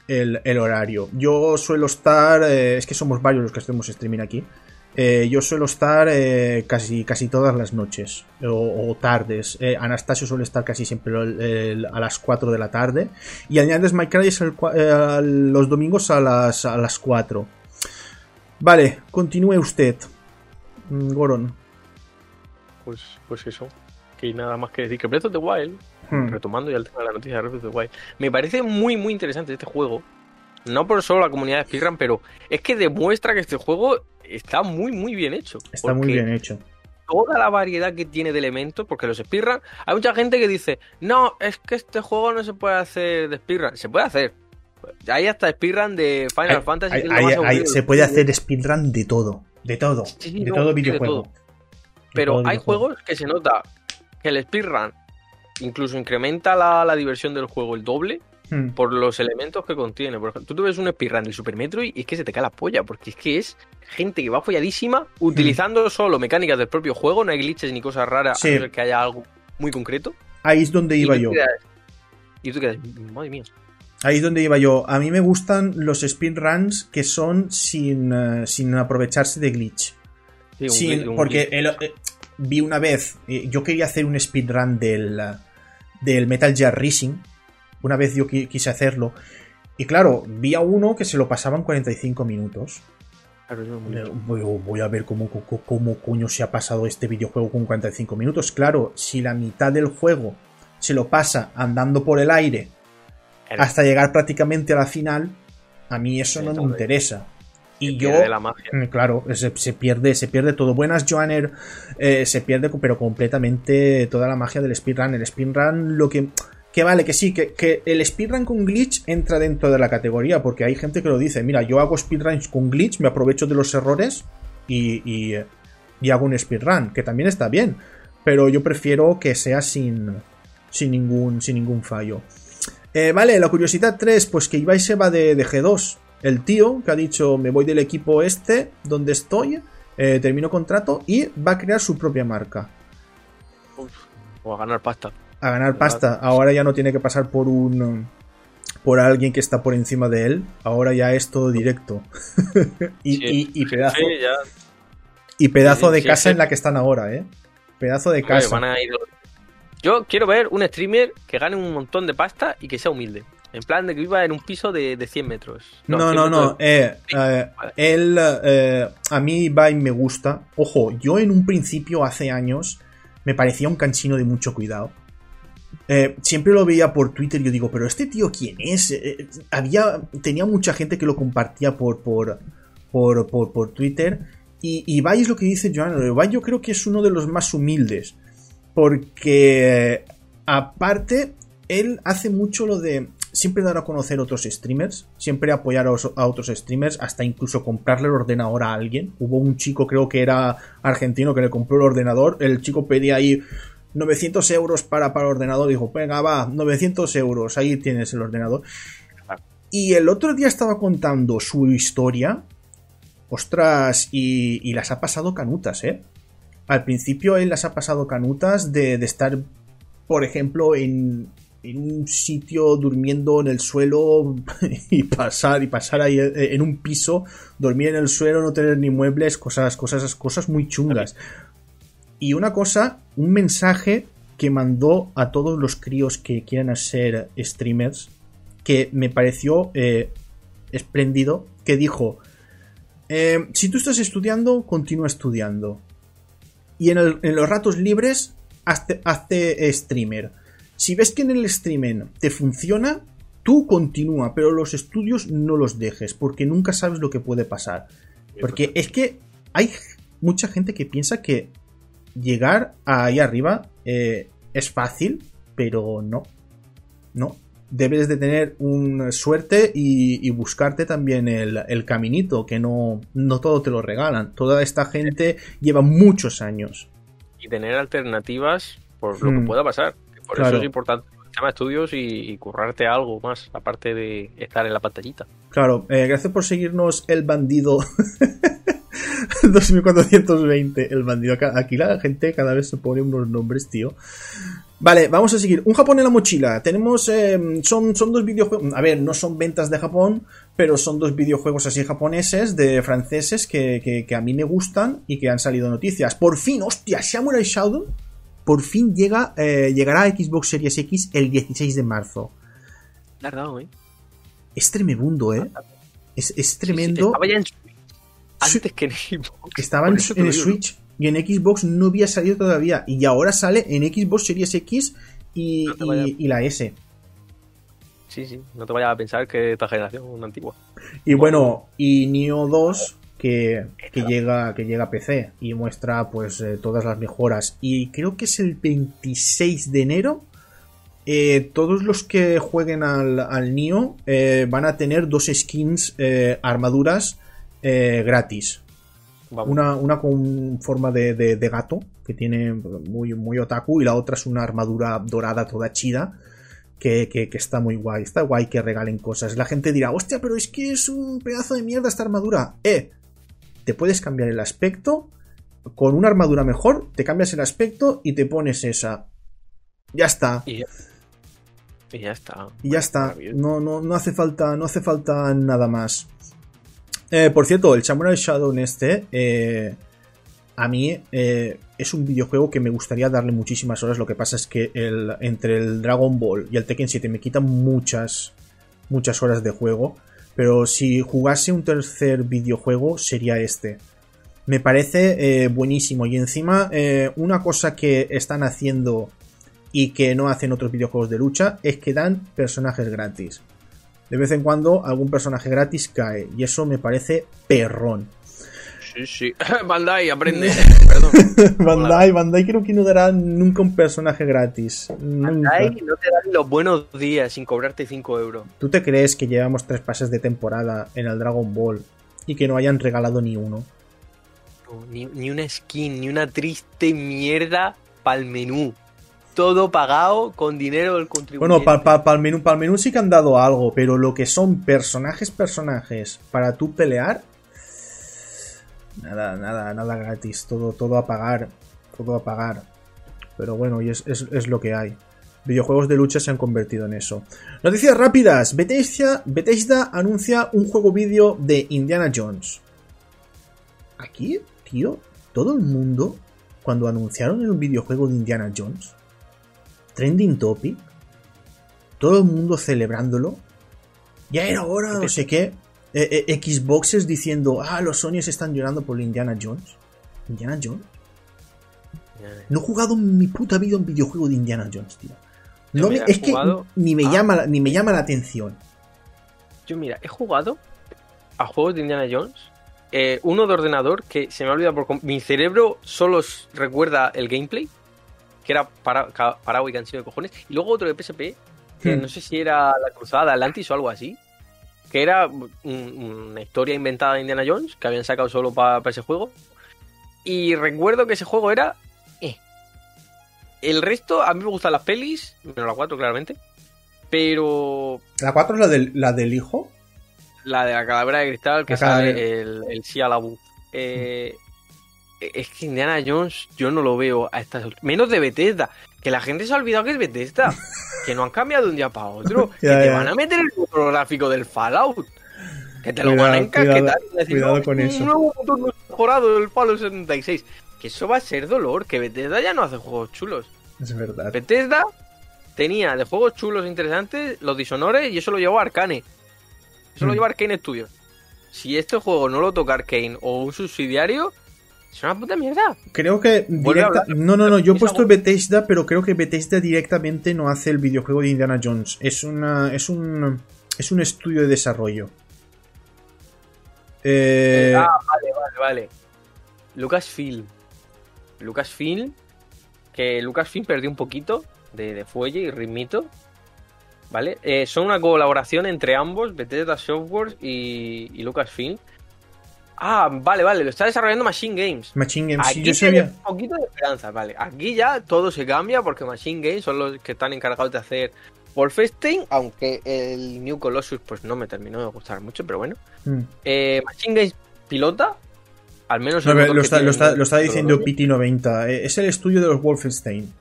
el, horario. Yo suelo estar, es que somos varios los que hacemos streaming aquí. Eh, yo suelo estar eh, casi, casi todas las noches o, tardes. Eh, Anastasio suele estar casi siempre a las 4 de la tarde. Y añades Mike es los domingos a las, a las 4. Vale, continúe usted, mm, Goron. Pues, pues eso. Que nada más que decir que Breath of the Wild, hmm. retomando ya el tema de la noticia de Breath of the Wild, me parece muy, muy interesante este juego. No por solo la comunidad de Speedrun, pero es que demuestra que este juego está muy, muy bien hecho. Está muy bien hecho. Toda la variedad que tiene de elementos, porque los speedrun, hay mucha gente que dice, no, es que este juego no se puede hacer de speedrun. Se puede hacer. Hay hasta speedrun de Final Fantasy. se puede hacer speedrun de todo. De todo. de todo videojuego. Pero hay juegos que se nota que el speedrun incluso incrementa la, la diversión del juego el doble Hmm. por los elementos que contiene. Por ejemplo, tú te ves un speedrun del Super Metroid y es que se te cae la polla, porque es que es gente que va folladísima utilizando hmm. solo mecánicas del propio juego, no hay glitches ni cosas raras, a que haya algo muy concreto. Ahí es donde iba yo. y tú quedas, madre mía. Ahí es donde iba yo. A mí me gustan los speedruns que son sin, eh, sin aprovecharse de glitch. porque eh, vi una vez, eh, yo quería hacer un speedrun del, del Metal Gear Rising una vez yo quise hacerlo. Y claro, vi a uno que se lo pasaba en 45 minutos. Voy, a ver cómo, cómo, coño se ha pasado este videojuego con 45 minutos. Claro, si la mitad del juego se lo pasa andando por el aire hasta llegar prácticamente a la final, a mí eso no me interesa. Y yo, mm, claro, se, pierde, se pierde todo. Buenas, Joanner, eh, se pierde, pero completamente toda la magia del speedrun. El speedrun, lo que que vale, que sí, que, el speedrun con glitch entra dentro de la categoría, porque hay gente que lo dice, mira, yo hago speedruns con glitch, me aprovecho de los errores y, y, hago un speedrun, que también está bien, pero yo prefiero que sea sin, sin, ningún, sin ningún fallo. Eh, vale, la curiosidad 3, pues que Ibai se va de, de G2. El tío que ha dicho, me voy del equipo este, donde estoy, eh, termino contrato y va a crear su propia marca. Uf, o a ganar pasta. A ganar pasta. Ahora ya no tiene que pasar por un... Por alguien que está por encima de él. Ahora ya es todo directo. y, Sí, y- y pedazo, Sí, ya. y pedazo sí, de casa en la que están ahora, ¿eh? Pedazo de casa. van a ir- Yo quiero ver un streamer que gane un montón de pasta y que sea humilde. En plan de que viva en un piso de, de 100 metros. No, 100 no, no. eh, eh, él, eh, a mí Ibai me gusta. Ojo, yo en un principio, hace años, me parecía un cansino de mucho cuidado. Siempre lo veía por Twitter y yo digo, pero este tío quién es? Había, tenía mucha gente que lo compartía por, por, por, por, por Twitter. Y Ibai es lo que dice Joan. Ibai yo creo que es uno de los más humildes. Porque, aparte, él hace mucho lo de siempre dar a conocer otros streamers, siempre apoyar a, os- a otros streamers, hasta incluso comprarle el ordenador a alguien. Hubo un chico, creo que era argentino, que le compró el ordenador. El chico pedía ahí 900 euros para, para el ordenador. Dijo, venga, va, 900 euros, ahí tienes el ordenador. Y el otro día estaba contando su historia. Ostras, y, y las ha pasado canutas, ¿eh? Al principio él las ha pasado canutas de, de estar, por ejemplo, en, en un sitio durmiendo en el suelo y pasar y pasar ahí eh, en un piso, dormir en el suelo, no tener ni muebles, cosas, cosas, cosas muy chungas. Y una cosa, un mensaje que mandó a todos los críos que quieran ser streamers, que me pareció eh, espléndido, que dijo, eh, si tú estás estudiando, continúa estudiando. Y en, en los ratos libres, hazte, hazte streamer. Si ves que en el streaming te funciona, tú continúa, pero los estudios no los dejes, porque nunca sabes lo que puede pasar. Porque es que hay mucha gente que piensa que llegar ahí arriba eh, es fácil, pero no. No. Debes de tener un suerte y, y buscarte también el, el caminito, que no, no todo te lo regalan. Toda esta gente lleva muchos años. Y tener alternativas por lo Hmm. que pueda pasar. Por Claro. eso es importante el tema de estudios y, y currarte algo más, aparte de estar en la pantallita. Claro, eh, gracias por seguirnos el bandido 2420. El bandido. Aquí la gente cada vez se pone unos nombres, tío. Vale, vamos a seguir. Un Japón en la mochila. Tenemos. eh, son, son dos videojuegos. A ver, no son ventas de Japón, pero son dos videojuegos así japoneses, de franceses, que, que- que a mí me gustan y que han salido noticias. Por fin, hostia, Samurai Shodown. Por fin llega, eh, llegará a Xbox Series X el 16 de marzo. Tardado, ¿eh? Es tremebundo, ¿eh? Es, es tremendo. Estaba ya en Switch. Antes que en Xbox. estaba en, digo, Switch y en Xbox no había salido todavía. Y ahora sale en Xbox Series X y, No te vayas. y- y la S. Sí, sí. No te vayas a pensar que esta generación es una antigua. Y bueno, y Neo 2 que, que llega, que llega a PC y muestra pues eh, todas las mejoras. Y creo que es el 26 de enero. eh, todos los que jueguen al, al Neo eh, van a tener dos skins, armaduras gratis. Vamos. Una, una con forma de, de- de gato, que tiene muy, muy otaku, y la otra es una armadura dorada toda chida, que, que- que está muy guay. Está guay que regalen cosas. La gente dirá, hostia, pero es que es un pedazo de mierda esta armadura. Eh, te puedes cambiar el aspecto. Con una armadura mejor, te cambias el aspecto y te pones esa. Ya está. Y ya, y ya está. Y ya está. No, no, no hace falta. No hace falta nada más. Eh, por cierto, el Samurai Shadow este. eh, a mí eh, es un videojuego que me gustaría darle muchísimas horas. Lo que pasa es que el, entre el Dragon Ball y el Tekken 7 me quitan muchas. Muchas horas de juego. Pero si jugase un tercer videojuego sería este. Me parece eh, buenísimo. Y encima, eh, una cosa que están haciendo y que no hacen otros videojuegos de lucha es que dan personajes gratis. De vez en cuando algún personaje gratis cae y eso me parece perrón. Sí, sí. Bandai, aprende. Perdón. Bandai, Bandai creo que no dará nunca un personaje gratis. Nunca. Bandai no te dan los buenos días sin cobrarte 5 euros. ¿Tú te crees que llevamos tres pases de temporada en el Dragon Ball y que no hayan regalado ni uno? No, ni, ni una skin, ni una triste mierda para el menú. todo pagado con dinero del Bueno, contribuyente. para el menú, menú sí que han dado algo, pero lo que son personajes, personajes, para tú pelear, nada, nada, nada gratis, todo, todo a pagar, todo a pagar. Pero bueno, y es, es, es lo que hay. Videojuegos de lucha se han convertido en eso. Noticias rápidas. Bethesda, Bethesda anuncia un juego vídeo de Indiana Jones. Aquí, tío, todo el mundo, cuando anunciaron el videojuego de Indiana Jones, trending topic, todo el mundo celebrándolo, ya era hora, no sé qué, eh, eh, Xboxes diciendo, ah, los Sony's están llorando por Indiana Jones. ¿Indiana Jones? No he jugado en mi puta vida un videojuego de Indiana Jones, tío. No me- es que ni me, a- llama, la- ni me llama la atención. Yo, mira, he jugado a juegos de Indiana Jones. eh, uno de ordenador que se me ha olvidado por Mi cerebro solo recuerda el gameplay, que era para, parado y cansino de cojones. Y luego otro de PSP, que Hmm. no sé si era La Cruzada Atlantis o algo así. Que era un- una historia inventada de Indiana Jones que habían sacado solo para ese juego. Y recuerdo que ese juego era. eh. El resto, a mí me gustan las pelis, menos la 4 claramente. Pero ¿La 4 es la del, la del hijo? la de la calavera de cristal que La sale el, el Shia LaBeouf. Eh, es que Indiana Jones yo no lo veo a estas alturas. Menos de Bethesda. Que la gente se ha olvidado que es Bethesda. que no han cambiado de un día para otro. Ya, que te ya. van a meter el motor gráfico del Fallout. Que te lo van a encasquetar cuidado, decir, cuidado "No, con un eso". nuevo motor mejorado del Fallout 76. Que eso va a ser dolor. Que Bethesda ya no hace juegos chulos. Es verdad. Bethesda tenía de juegos chulos e interesantes los Dishonored y eso lo llevó Arcane. Eso lo Hmm. lleva Arcane Studios. Si este juego no lo toca Arcane o un subsidiario, es una puta mierda. Creo que directa-. No, no, no, yo he puesto. Bethesda, pero creo que Bethesda directamente no hace el videojuego de Indiana Jones. Es una. es un. es un estudio de desarrollo. Eh, Ah, vale, vale, vale. Lucasfilm. Lucasfilm. Que Lucasfilm perdió un poquito de, de fuelle y ritmito. ¿Vale? Eh, son una colaboración entre ambos, Bethesda Software y, y Lucasfilm. Ah, vale, vale, lo está desarrollando Machine Games. Machine Games, sí, yo sabía. un poquito de esperanza, vale. Aquí ya todo se cambia porque Machine Games son los que están encargados de hacer Wolfenstein, aunque el New Colossus pues no me terminó de gustar mucho, pero bueno. Mm. Eh, Machine Games pilota, al menos No, lo, está, tiene lo, está, el- lo está el diciendo Colossus. PT90. eh, Es el estudio de los Wolfenstein.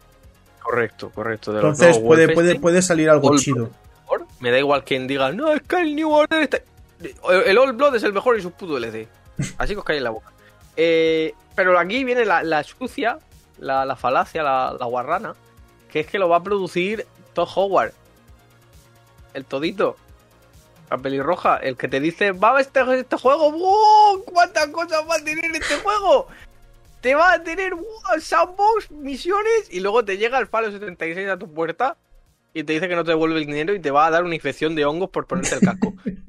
Correcto, correcto. de Entonces puede, puede, puede salir algo chido. Blood, Me da igual quien diga, no, es que el New Order está... El Old Blood es el mejor y su puto LC. Así que os caéis en la boca. Eh, pero aquí viene la, la sucia, la, la falacia, la, la guarrana, que es que lo va a producir Todd Howard. El todito. La pelirroja, el que te dice, va a este, este juego, ¡wow! ¿Cuántas cosas va a tener este juego? Te va a tener ¡wow! sandbox, misiones, y luego te llega el Fallout 76 a tu puerta y te dice que no te devuelve el dinero y te va a dar una infección de hongos por ponerte el casco.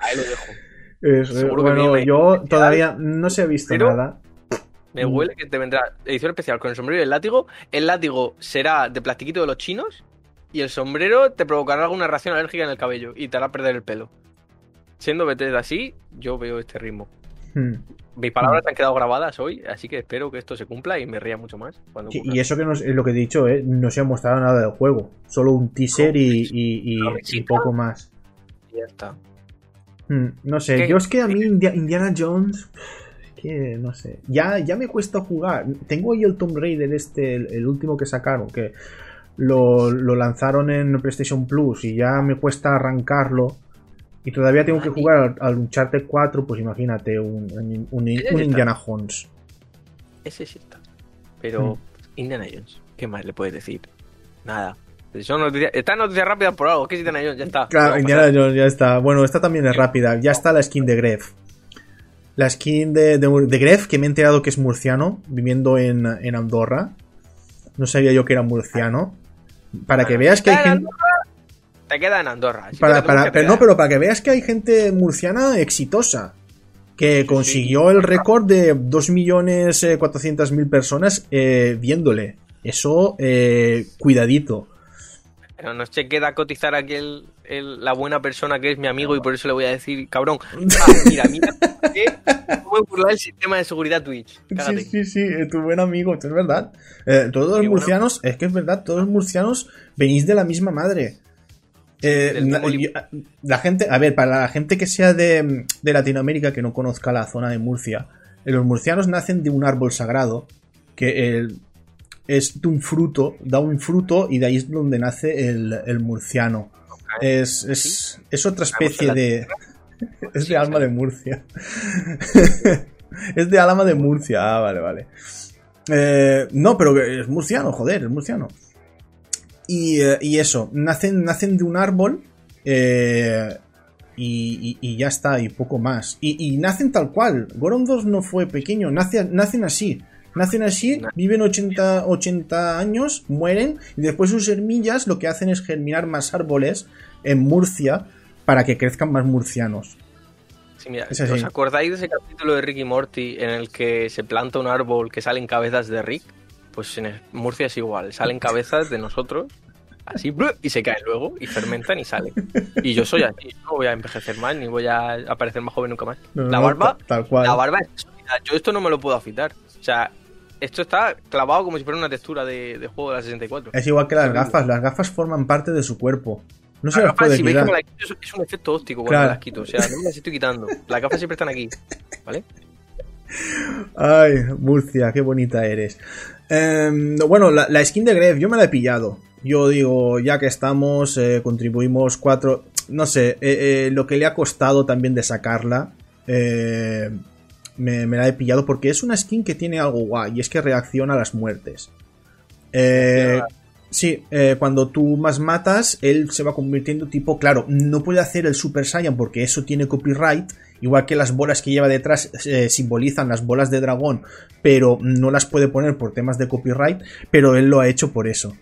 Ahí lo dejo. Es- que bueno, yo todavía no se ha visto pero- nada. Me huele que te vendrá edición especial con el sombrero y el látigo. El látigo será de plastiquito de los chinos y el sombrero te provocará alguna reacción alérgica en el cabello y te hará perder el pelo. Siendo Bethesda así, yo veo este ritmo. Hmm. Mis palabras han quedado grabadas hoy, así que espero que esto se cumpla y me ría mucho más. Cuando Sí, ocurra. Y eso que no es es lo que he dicho, ¿eh? no se ha mostrado nada del juego. Solo un teaser y, y- y- Una y risita. poco más. Y ya está. Hmm, No sé, ¿Qué? yo es que a mí India- Indiana Jones. es que no sé. Ya, ya me cuesta jugar. Tengo ahí el Tomb Raider, este, el, el último que sacaron, que lo, lo lanzaron en PlayStation Plus y ya me cuesta arrancarlo. Y todavía tengo que jugar al, al Uncharted 4, pues imagínate, un, un. Indiana Jones. Ese sí está. Pero Hmm. Indiana Jones, ¿qué más le puedes decir? Nada. Son noticias, están noticias rápidas por algo. ¿Qué es Indiana Jones? Ya está. Claro, Indiana. Jones ya está. Bueno, esta también es rápida. Ya está la skin de Gref. La skin de, de, de Gref, que me he enterado que es murciano, viviendo en, en Andorra. No sabía yo que era murciano. Para que veas que hay gente. Te queda en Andorra. Para, pero no, pero para que veas que hay gente murciana exitosa. Que consiguió el récord de 2.400.000 personas eh, viéndole. Eso, eh, cuidadito. Pero no se queda cotizar aquí el, el- la buena persona que es mi amigo y por eso le voy a decir, cabrón, ah, mira, mira, eh, cómo he burlado el sistema de seguridad Twitch. Cágate. Sí, sí, sí, eh, tu buen amigo, esto es verdad. Eh, todos los bueno. murcianos, es que es verdad, todos los murcianos venís de la misma madre. Eh, la, yo- la gente, a ver, para la gente que sea de, de Latinoamérica que no conozca la zona de Murcia, eh, los murcianos nacen de un árbol sagrado que el- es de un fruto, da un fruto y de ahí es donde nace el, el murciano. Es, es, es otra especie de. Es de alma de Murcia. es de alma de Murcia. Ah, vale, vale. Eh, no, pero es murciano, joder, es murciano. Y, eh, y eso, nacen, nacen de un árbol eh, y, y- y ya está, y poco más. Y, y nacen tal cual. Goron 2 no fue pequeño, nace- nacen así. Nacen así, viven 80, 80 años, mueren y después sus semillas lo que hacen es germinar más árboles en Murcia para que crezcan más murcianos. Sí, mira. ¿os acordáis de ese capítulo de Rick y Morty en el que se planta un árbol que salen cabezas de Rick? Pues en Murcia es igual, salen cabezas de nosotros, así, y se caen luego, y fermentan y salen. Y yo soy así, no voy a envejecer más, ni voy a aparecer más joven nunca más. No, La no, barba, ta- tal cual. la barba es yo esto no me lo puedo afitar. O sea, esto está clavado como si fuera una textura de, de juego de la 64. Es igual que las gafas, las gafas forman parte de su cuerpo. No se Las las gafas, puede si veis que quitar. me las quito, es- un efecto óptico cuando Claro. las quito. O sea, no me las estoy quitando. Las gafas siempre están aquí. ¿Vale? Ay, Murcia, qué bonita eres. Em, bueno, la, la skin de Gref, yo me la he pillado. Yo digo, ya que estamos, eh, contribuimos cuatro. No sé, eh, eh, lo que le ha costado también de sacarla. eh, me, me la he pillado porque es una skin que tiene algo guay y es que reacciona a las muertes. Eh, sí, eh, cuando tú más matas, él se va convirtiendo tipo, claro, no puede hacer el Super Saiyan porque eso tiene copyright, igual que las bolas que lleva detrás eh, simbolizan las bolas de dragón, pero no las puede poner por temas de copyright, pero él lo ha hecho por eso.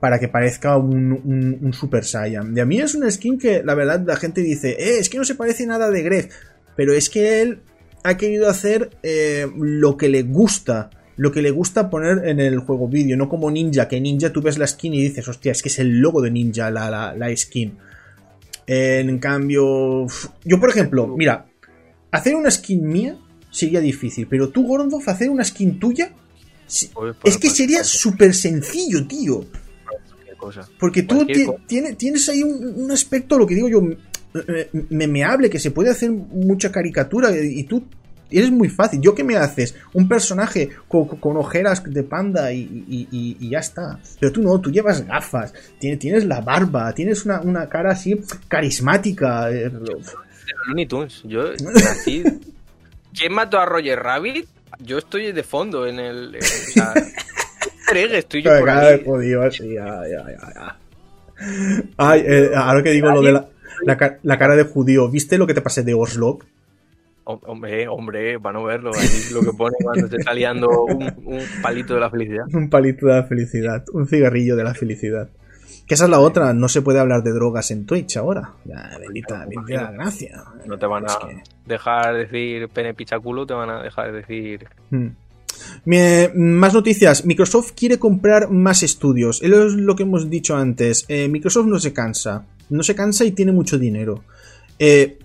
Para que parezca un, un- un Super Saiyan. De a mí es una skin que la verdad la gente dice, eh, es que no se parece nada de Gref. Pero es que él ha querido hacer eh, lo que le gusta. Lo que le gusta poner en el juego vídeo. No como Ninja, que Ninja tú ves la skin y dices, hostia, es que es el logo de Ninja la, la, la skin. En cambio, yo por ejemplo, mira, hacer una skin mía sería difícil. Pero tú, Gordof, hacer una skin tuya... sí- Pues, es que pues, sería súper sencillo, tío. cosa. Porque tú ti- tiene- tienes ahí un, un aspecto, lo que digo yo, memeable, que se puede hacer mucha caricatura y tú eres muy fácil. ¿Yo qué me haces? Un personaje con, con ojeras de panda y, y- y- y ya está. Pero tú no, tú llevas gafas, tienes, tienes la barba, tienes una, una cara así carismática. eh, De Looney Tunes. Yo nací. ¿Quién mató a Roger Rabbit? Yo estoy de fondo en el. en- o sea, estoy yo por Cara ahí. de jodido, así, ya, ya, ya, ya. Ay, eh, ahora que digo lo de la, la ca- la cara de judío, ¿viste lo que te pasé de Oslo? Hom- Hombre, hombre, van a verlo. Ahí lo que pone cuando se está liando un, un palito de la felicidad. Un palito de la felicidad, un cigarrillo de la felicidad. Que esa es la otra, no se puede hablar de drogas en Twitch ahora. Ya, bendita, bendita la gracia. No te van a que- dejar decir pene pichaculo, te van a dejar decir. Hmm. Más noticias. Microsoft quiere comprar más estudios. Es lo que hemos dicho antes. Eh, Microsoft no se cansa. No se cansa y tiene mucho dinero. Eh,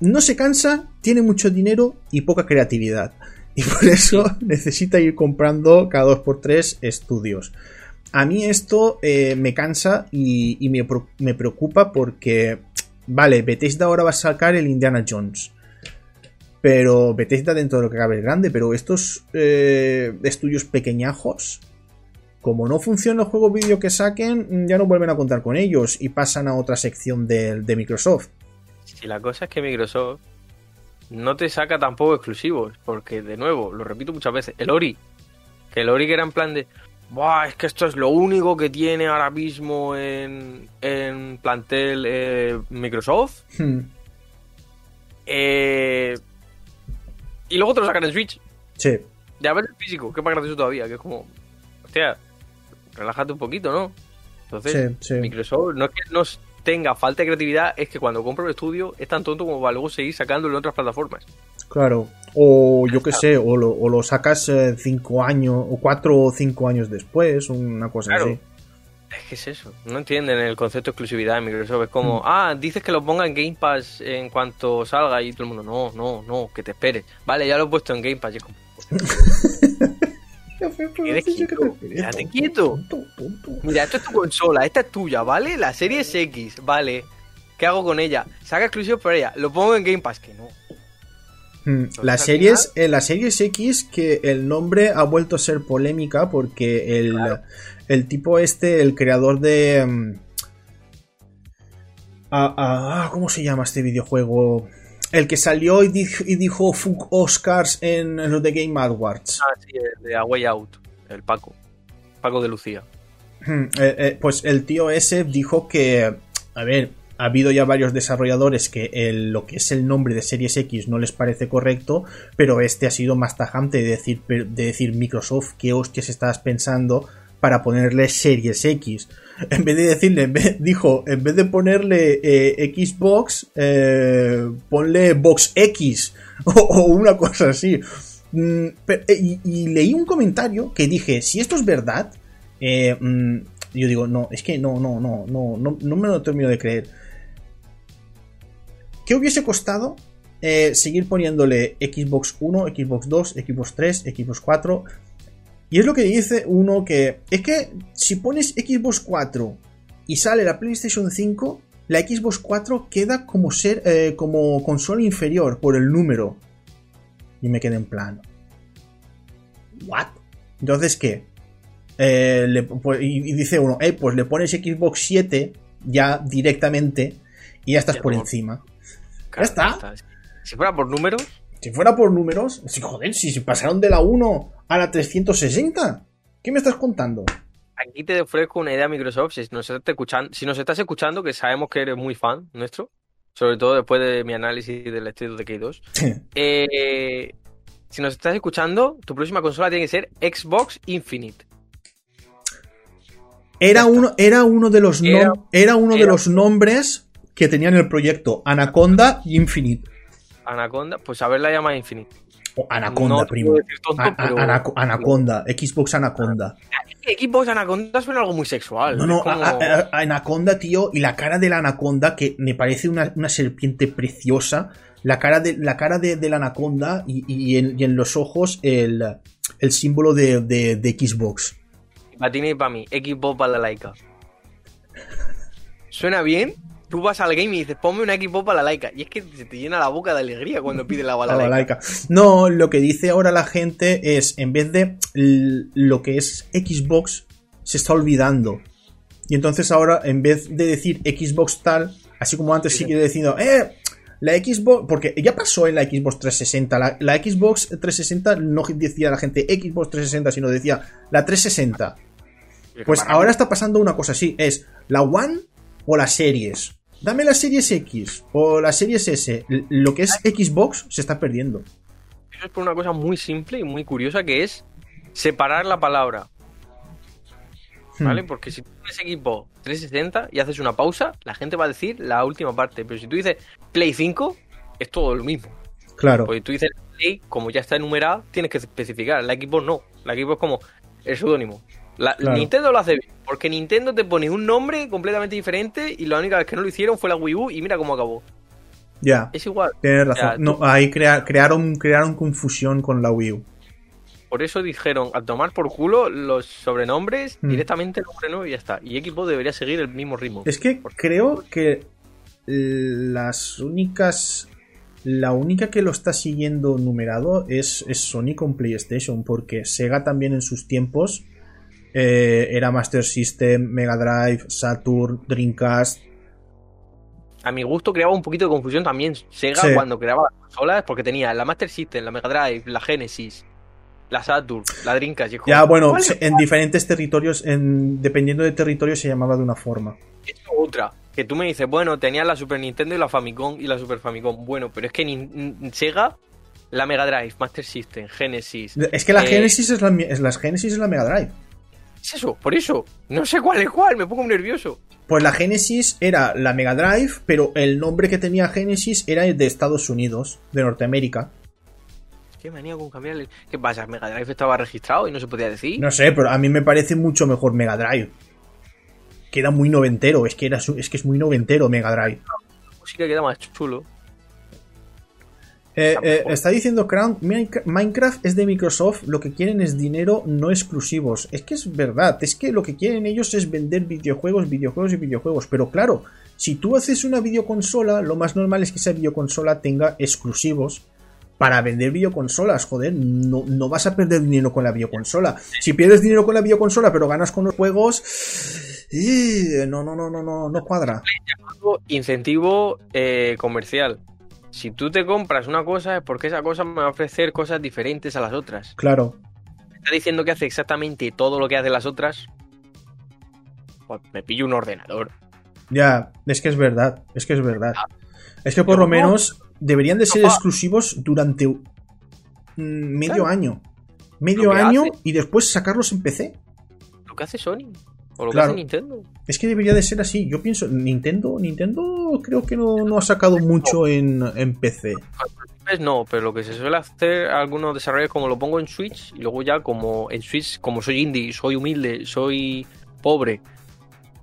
no se cansa, tiene mucho dinero y poca creatividad. Y por eso necesita ir comprando cada dos por tres estudios. A mí esto eh, me cansa y, y me, me preocupa porque, vale, Bethesda ahora va a sacar el Indiana Jones. Pero Bethesda dentro de lo que cabe es grande, pero estos eh, estudios pequeñajos, como no funciona el juego vídeo que saquen, ya no vuelven a contar con ellos y pasan a otra sección de, de Microsoft. Si la cosa es que Microsoft no te saca tampoco exclusivos, porque de nuevo, lo repito muchas veces, el Ori, que el Ori que era en plan de, Buah, es que esto es lo único que tiene ahora mismo en, en plantel eh, Microsoft. Hmm, Eh, y luego te lo sacan en Switch. Sí, Ya ves el físico, que es más gracioso todavía, que es como, hostia, relájate un poquito, ¿no? Entonces, sí, sí. Microsoft no es que no tenga falta de creatividad, es que cuando compra un estudio es tan tonto como para luego seguir sacándolo en otras plataformas. Claro. O yo qué sé, o lo, o lo sacas eh, cinco años, o cuatro o cinco años después, una cosa Claro. así. Es que es eso. No entienden el concepto de exclusividad de Microsoft. Es como, ah, dices que lo ponga en Game Pass en cuanto salga y todo el mundo, no, no, no, que te esperes. Vale, ya lo he puesto en Game Pass. Y es como, Quieto, quédate quieto. Mira, esto es tu consola, esta es tuya, ¿vale? La serie es X, vale. ¿Qué hago con ella? Saca exclusivo por ella. Lo pongo en Game Pass, que no. Hmm, La serie, es, eh, la serie es X que el nombre ha vuelto a ser polémica porque el, el tipo este, el creador de... mm, ah, ¿Cómo se llama este videojuego? El que salió y dijo, y dijo Fuck Oscars en los de Game Awards. Ah, sí, el de A Way Out, el Paco. Paco de Lucía. Hmm, eh, eh, pues el tío ese dijo que, a ver, ha habido ya varios desarrolladores que el- lo que es el nombre de Series X no les parece correcto, pero este ha sido más tajante de decir, de decir Microsoft, ¿qué hostias estabas pensando para ponerle Series X? En vez de decirle, en vez- dijo, en vez de ponerle eh, Xbox, eh, ponle Box X o, o una cosa así. Mm, pe- eh, y, y leí un comentario que dije, si esto es verdad, eh, mm, yo digo, no, es que no, no, no, no, no, no me lo termino de creer. ¿Qué hubiese costado eh, seguir poniéndole Xbox 1, Xbox 2, Xbox 3, Xbox 4? Y es lo que dice uno que es que si pones Xbox 4 y sale la PlayStation 5, la Xbox 4 queda como ser eh, como consola inferior por el número. Y me quedé en plan. ¿What? Entonces, ¿qué? Eh, le- pues, y, dice uno, eh, pues le pones Xbox 7 ya directamente y ya estás Ya por encima. Claro, está. Si fuera por números, Si fuera por números, si, joder, si se pasaron de la 1 a la 360, ¿qué me estás contando? aquí te ofrezco una idea Microsoft. Si nos, estás escuchando, si nos estás escuchando, que sabemos que eres muy fan nuestro, sobre todo después de mi análisis del State of Decay 2. Eh, si nos estás escuchando, tu próxima consola tiene que ser Xbox Infinite. Era uno, era uno de los nom- Era- era uno de los nombres que tenían el proyecto Anaconda y Infinite. Anaconda, pues haberla llamado Infinite. O Anaconda, No primo. tonto, A- a- pero- Anaconda, Xbox Anaconda. Xbox Anaconda suena algo muy sexual. No, no, como- a- a- a- Anaconda, tío, y la cara de la Anaconda, que me parece una, una serpiente preciosa. La cara de la, cara de, de la Anaconda y, y en, y en los ojos el, el símbolo de, de- de Xbox. Para ti y para mí, Xbox para la laica. ¿Suena bien? Tú vas al game y dices, ponme una Xbox para la laica. Y es que se te llena la boca de alegría cuando pides la bala la laica. laica. No, lo que dice ahora la gente es, en vez de lo que es Xbox, se está olvidando. Y entonces ahora, en vez de decir Xbox tal, así como antes sí que diciendo, eh, la Xbox, porque ya pasó en la Xbox 360, la, la Xbox 360 no decía la gente Xbox 360, sino decía la 360. Pues ahora está pasando una cosa así, es la One o las series. Dame las series X o las series S. Lo que es Xbox se está perdiendo. Eso es por una cosa muy simple y muy curiosa que es separar la palabra. ¿Vale? Hmm. Porque si tú pones Xbox 360 y haces una pausa, la gente va a decir la última parte. Pero si tú dices Play 5, es todo lo mismo. Claro. Porque tú dices Play, como ya está enumerada, tienes que especificar. La Xbox no. La Xbox es como el seudónimo. La- Claro. Nintendo lo hace bien. Porque Nintendo te pone un nombre completamente diferente y la única vez que no lo hicieron fue la Wii U y mira cómo acabó. Ya. Es igual. Tienes razón. Ya, tú- No, ahí crea- crearon, crearon confusión con la Wii U. Por eso dijeron, a tomar por culo los sobrenombres, Mm. directamente el nombre nuevo y ya está. Y Xbox debería seguir el mismo ritmo. Es que creo que las únicas. La única que lo está siguiendo numerado es, es Sony con PlayStation, porque Sega también en sus tiempos eh, era Master System, Mega Drive, Saturn, Dreamcast. A mi gusto creaba un poquito de confusión también Sega Sí. cuando creaba las consolas, porque tenía la Master System, la Mega Drive, la Genesis, la Saturn, la Dreamcast. y es como, Ya, bueno, ¿cuál se- es en diferentes territorios, en, dependiendo de territorio, se llamaba de una forma. esta otra? Que tú me dices, bueno, tenía la Super Nintendo y la Famicom y la Super Famicom. Bueno, pero es que nin- n- Sega, la Mega Drive, Master System, Genesis. Es que la Eh, Genesis es la, es las Genesis es la Mega Drive. Es eso, por eso. No sé cuál es cuál, me pongo nervioso. Pues la Genesis era la Mega Drive, pero el nombre que tenía Genesis era el de Estados Unidos, de Norteamérica. Qué manía con cambiar el... ¿Qué pasa? ¿Mega Drive estaba registrado y no se podía decir? No sé, pero a mí me parece mucho mejor Mega Drive. queda muy noventero. Es que, era, es que es muy noventero Mega Drive. La música queda más chulo. Eh, eh, está diciendo Crown, Minecraft es de Microsoft, lo que quieren es dinero, no exclusivos. Es que es verdad, es que lo que quieren ellos es vender videojuegos, videojuegos y videojuegos. Pero claro, si tú haces una videoconsola, lo más normal es que esa videoconsola tenga exclusivos para vender videoconsolas, joder, no, no vas a perder dinero con la videoconsola. Si pierdes dinero con la videoconsola pero ganas con los juegos, no, no, no, no, no, no cuadra. Incentivo eh, comercial si tú te compras una cosa es porque esa cosa me va a ofrecer cosas diferentes a las otras. Claro. está diciendo que hace exactamente todo lo que hacen las otras. Pues me pillo un ordenador. Ya, es que es verdad, es que es verdad. Ah. Es que por lo menos deberían de ser exclusivos durante mm, medio año. Medio año y después sacarlos en PC. Lo que hace Sony. O lo que hace Nintendo. Es que debería de ser así. Yo pienso, Nintendo, Nintendo creo que no, ha sacado mucho en, en, PC. No, pero lo que se suele hacer algunos desarrolladores como lo pongo en Switch y luego ya como en Switch, como soy indie, soy humilde, soy pobre,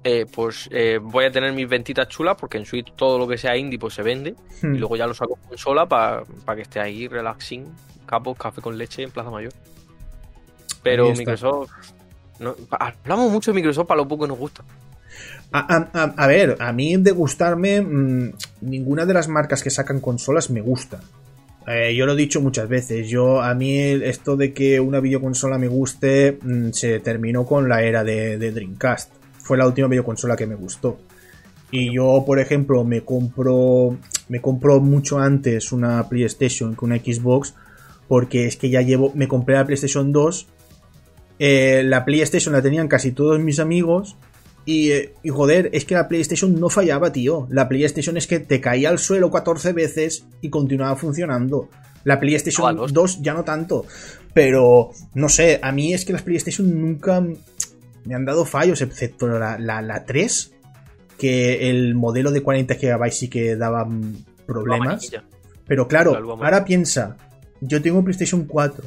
eh, pues eh, voy a tener mis ventitas chulas porque en Switch todo lo que sea indie pues se vende y hmm. luego ya lo saco en consola para que esté ahí relaxing, capos, café con leche en Plaza Mayor. Pero Microsoft hablamos mucho de Microsoft para lo poco que nos gusta. A, ver, a mí de gustarme, mm, ninguna de las marcas que sacan consolas me gusta. Eh, yo lo he dicho muchas veces. Yo, a mí, esto de que una videoconsola me guste mm, se terminó con la era de, Dreamcast. Fue la última videoconsola que me gustó. Y yo, por ejemplo, me compro. Me compro mucho antes una PlayStation que una Xbox. Porque es que ya llevo. Me compré la PlayStation 2 eh, la PlayStation la tenían casi todos mis amigos. Eh, y, joder, es que la PlayStation no fallaba, tío. La PlayStation es que te caía al suelo 14 veces y continuaba funcionando. La PlayStation 2 ya no tanto. Pero, no sé, a mí es que las PlayStation nunca me han dado fallos, excepto la, la 3. Que el modelo de 40 GB sí que daba problemas. Pero claro, ahora piensa, yo tengo PlayStation 4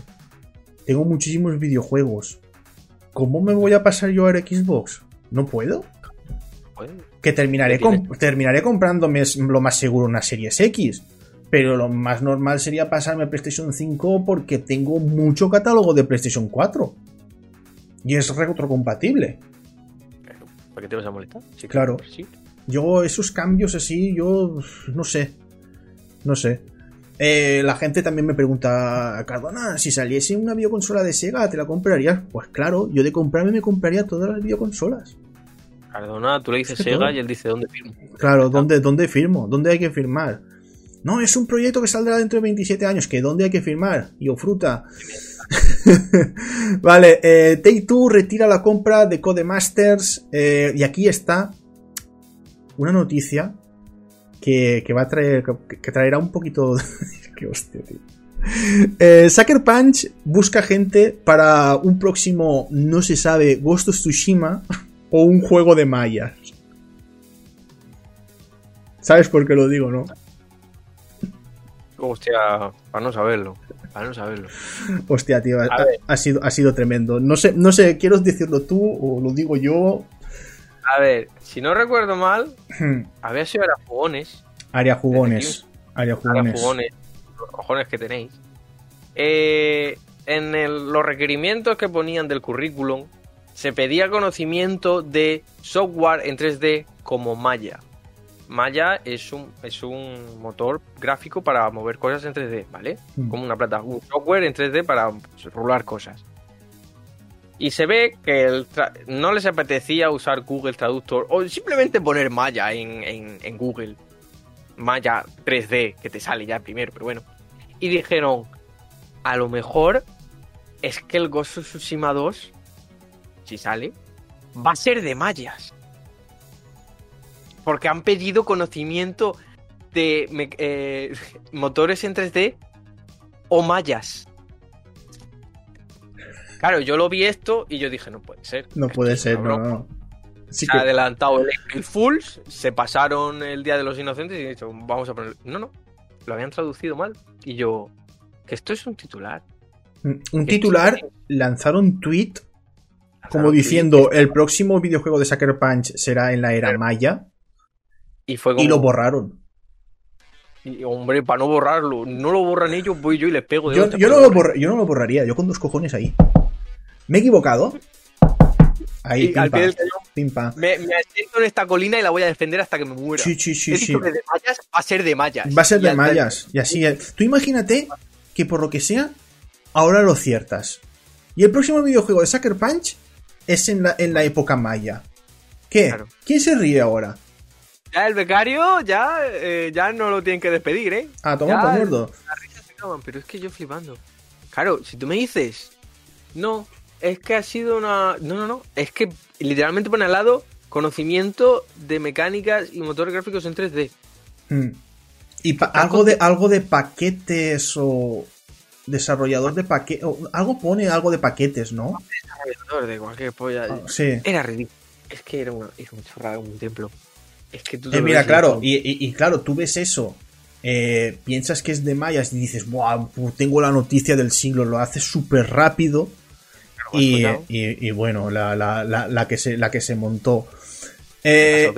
tengo muchísimos videojuegos. ¿Cómo me voy a pasar yo a Xbox? ¿No puedo? Que terminaré, terminaré comprándome lo más seguro una Series X. Pero lo más normal sería pasarme a PlayStation 5 porque tengo mucho catálogo de PlayStation 4. Y es retrocompatible. ¿Para qué te vas a molestar? claro. Yo, esos cambios así, yo no sé. No sé. Eh, la gente también me pregunta, Cardona, si saliese una videoconsola de Sega, ¿te la comprarías? Pues claro, yo de comprarme me compraría todas las videoconsolas. Cardona, tú le dices Sega y él dice, ¿dónde firmo? Claro, ¿dónde, ¿dónde firmo? ¿Dónde hay que firmar? No, es un proyecto que saldrá dentro de 27 años, ¿que dónde hay que firmar? Yo, fruta. vale, eh, Take Two retira la compra de Codemasters eh, y aquí está una noticia que, va a traer, que, traerá un poquito... qué hostia, tío. Eh, Sucker Punch busca gente para un próximo, no se sabe, Ghost of Tsushima o un juego de mayas. ¿Sabes por qué lo digo, no? Hostia, para no saberlo. Para no saberlo. Hostia, tío, ha, sido, ha sido tremendo. No sé, no sé, ¿quieres decirlo tú o lo digo yo? A ver, si no recuerdo mal, había sido Área Jugones. Área Jugones. Área Jugones. Jugones. Los cojones que tenéis. Eh, en los requerimientos que ponían del currículum, se pedía conocimiento de software en 3D como Maya. Maya es un, es un motor gráfico para mover cosas en 3D, ¿vale? Hmm. Como una plata, un software en 3D para pues, rular cosas. Y se ve que no les apetecía usar Google Traductor o simplemente poner Maya en, Google. Maya 3D, que te sale ya primero, pero bueno. Y dijeron, a lo mejor es que el Ghost of Tsushima 2, si sale, va a ser de mayas. Porque han pedido conocimiento de eh, motores en 3D o mayas. Claro, yo lo vi esto y yo dije, no puede ser. No puede ser, no. se ha adelantado el Fools, se pasaron el Día de los Inocentes y he dicho, vamos a poner. No, no, lo habían traducido mal. Y yo, que esto es un titular. Un titular, lanzaron un tweet como diciendo, el próximo videojuego de Sucker Punch será en la era Maya. Y fue como... Y lo borraron. Y, hombre, para no borrarlo, no lo borran ellos, voy yo y les pego. De Yo, hostia, yo pero no lo bueno. borra- yo no lo borraría, yo con dos cojones ahí. ¿Me he equivocado? Ahí, Y pim, al pie pam, del cañón, me, me asiento en esta colina y la voy a defender hasta que me muera. Sí, sí, sí, sí. de va a ser de mayas. Va a ser Y de mayas. Y así es. Tú imagínate que por lo que sea, ahora lo ciertas. Y el próximo videojuego de Sucker Punch es en la, en la época maya. ¿Qué? Claro. ¿Quién se ríe ahora? Ya el becario ya, eh, ya no lo tienen que despedir, ¿eh? Ah, toma por muerto. Las risas se acaban, pero es que yo flipando. Claro, si tú me dices, no, es que ha sido una. No, no, no. Es que literalmente pone al lado conocimiento de mecánicas y motores gráficos en 3D. Hmm. Y algo de algo de paquetes o desarrollador de paquetes. Algo pone algo de paquetes, ¿no? Desarrollador de cualquier polla. Ah, sí. Era ridículo. Es que era una, era una chorrada, un templo. Es que tú te Eh, mira, claro, y- y, y- y claro, tú ves eso, eh, piensas que es de mayas y dices, ¡buah! pu- Tengo la noticia del siglo, lo hace súper rápido. Y, y- y bueno, la, la- la- la que se, la que se montó. Eh,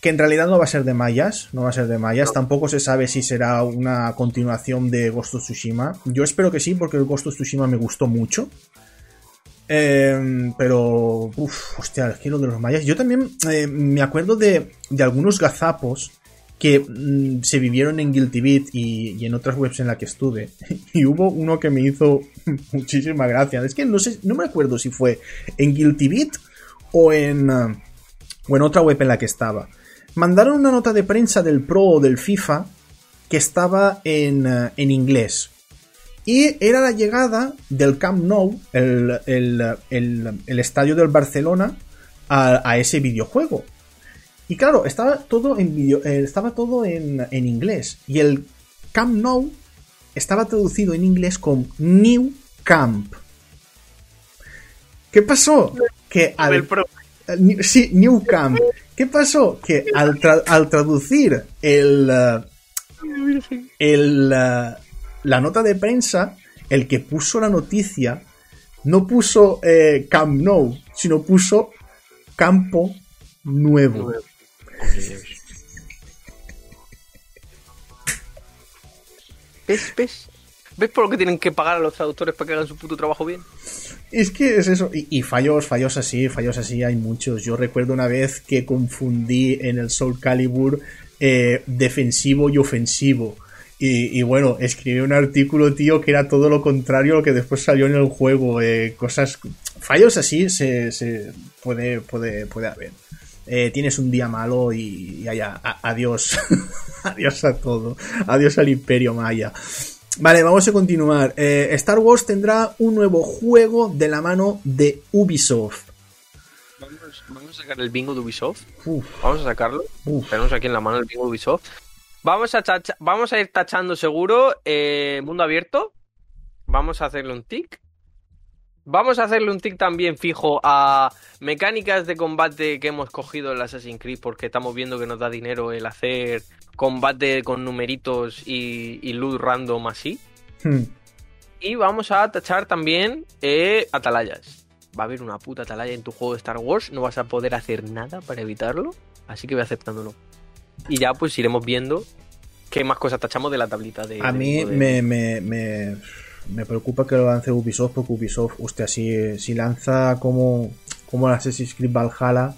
que en realidad no va a ser de mayas, no va a ser de mayas, tampoco se sabe si será una continuación de Ghost of Tsushima. Yo espero que sí, porque el Ghost of Tsushima me gustó mucho. Eh, pero, uff, hostia, es que lo de los mayas. Yo también eh, me acuerdo de, de algunos gazapos que mm, se vivieron en Guilty Beat y, en otras webs en la que estuve. Y hubo uno que me hizo muchísima gracia. Es que no sé, no me acuerdo si fue en Guilty Beat o en, eh, o en otra web en la que estaba. Mandaron una nota de prensa del Pro o del FIFA que estaba en, eh, en inglés. Y era la llegada del Camp Nou, el, el- el- estadio del Barcelona, a ese videojuego. Y claro, estaba todo en, video- eh, estaba todo en, en inglés. Y el Camp Nou estaba traducido en inglés con New Camp. ¿Qué pasó? Que al, eh, New- Sí, New Camp. ¿Qué pasó? Que al, tra- al traducir el, eh, el, la nota de prensa, el que puso la noticia no puso eh, Camp Nou, sino puso Campo Nuevo. ¿Ves? ¿Ves? ¿Ves por lo que tienen que pagar a los traductores para que hagan su puto trabajo bien? Es que es eso. Y, y fallos, fallos así, fallos así hay muchos. Yo recuerdo una vez que confundí en el Soul Calibur eh, defensivo y ofensivo. Y, y bueno, escribí un artículo, tío, que era todo lo contrario a lo que después salió en el juego. eh, cosas. Fallos así se, se puede, puede, puede haber. Eh, tienes un día malo y, y allá, a- adiós. adiós a todo. Adiós al Imperio Maya. Vale, vamos a continuar. Eh, Star Wars tendrá un nuevo juego de la mano de Ubisoft. Vamos, vamos a sacar el bingo de Ubisoft. Uf, Vamos a sacarlo. uf. Tenemos aquí en la mano el bingo de Ubisoft. Vamos a, vamos a ir tachando seguro eh, mundo abierto. Vamos a hacerle un tic. Vamos a hacerle un tic también fijo a mecánicas de combate que hemos cogido en Assassin's Creed porque estamos viendo que nos da dinero el hacer combate con numeritos y, y loot random así. Hmm. Y vamos a tachar también eh, atalayas. Va a haber una puta atalaya en tu juego de Star Wars, no vas a poder hacer nada para evitarlo, así que voy aceptándolo. Y ya pues iremos viendo qué más cosas tachamos de la tablita de... A de- mí de- me, me, me, me preocupa que lo lance Ubisoft porque Ubisoft, hostia, si, si lanza como, como el Assassin's Creed Valhalla,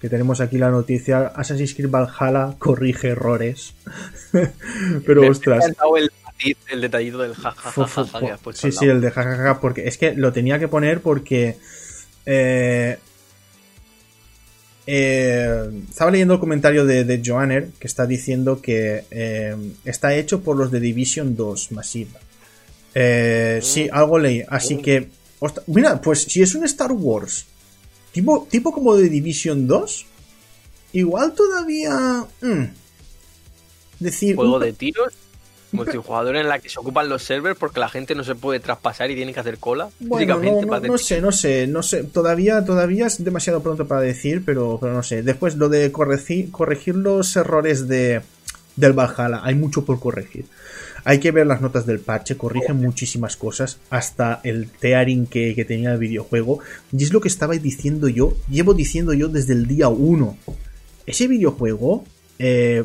que tenemos aquí la noticia, Assassin's Creed Valhalla corrige errores. Pero Me- me ostras. ha encantado el, detallito del jajaja Sí, sí, el de jajaja, porque es que lo tenía que poner porque eh, eh, estaba leyendo el comentario de, de Joanner que está diciendo que eh, está hecho por los de Division 2 Massive. Eh, sí, algo leí, así que mira, pues si es un Star Wars tipo, tipo como de Division 2, igual todavía mm, decir Juego de tiros, multijugador en la que se ocupan los servers porque la gente no se puede traspasar y tiene que hacer cola. Bueno, no, no, no sé, no sé, no sé. Todavía, todavía es demasiado pronto para decir, pero, pero no sé. Después lo de corregir, corregir los errores de, del Valhalla. Hay mucho por corregir. Hay que ver las notas del parche, corrigen muchísimas cosas, hasta el tearing que, tenía el videojuego. Y es lo que estaba diciendo yo, llevo diciendo yo desde el día 1. Ese videojuego, eh,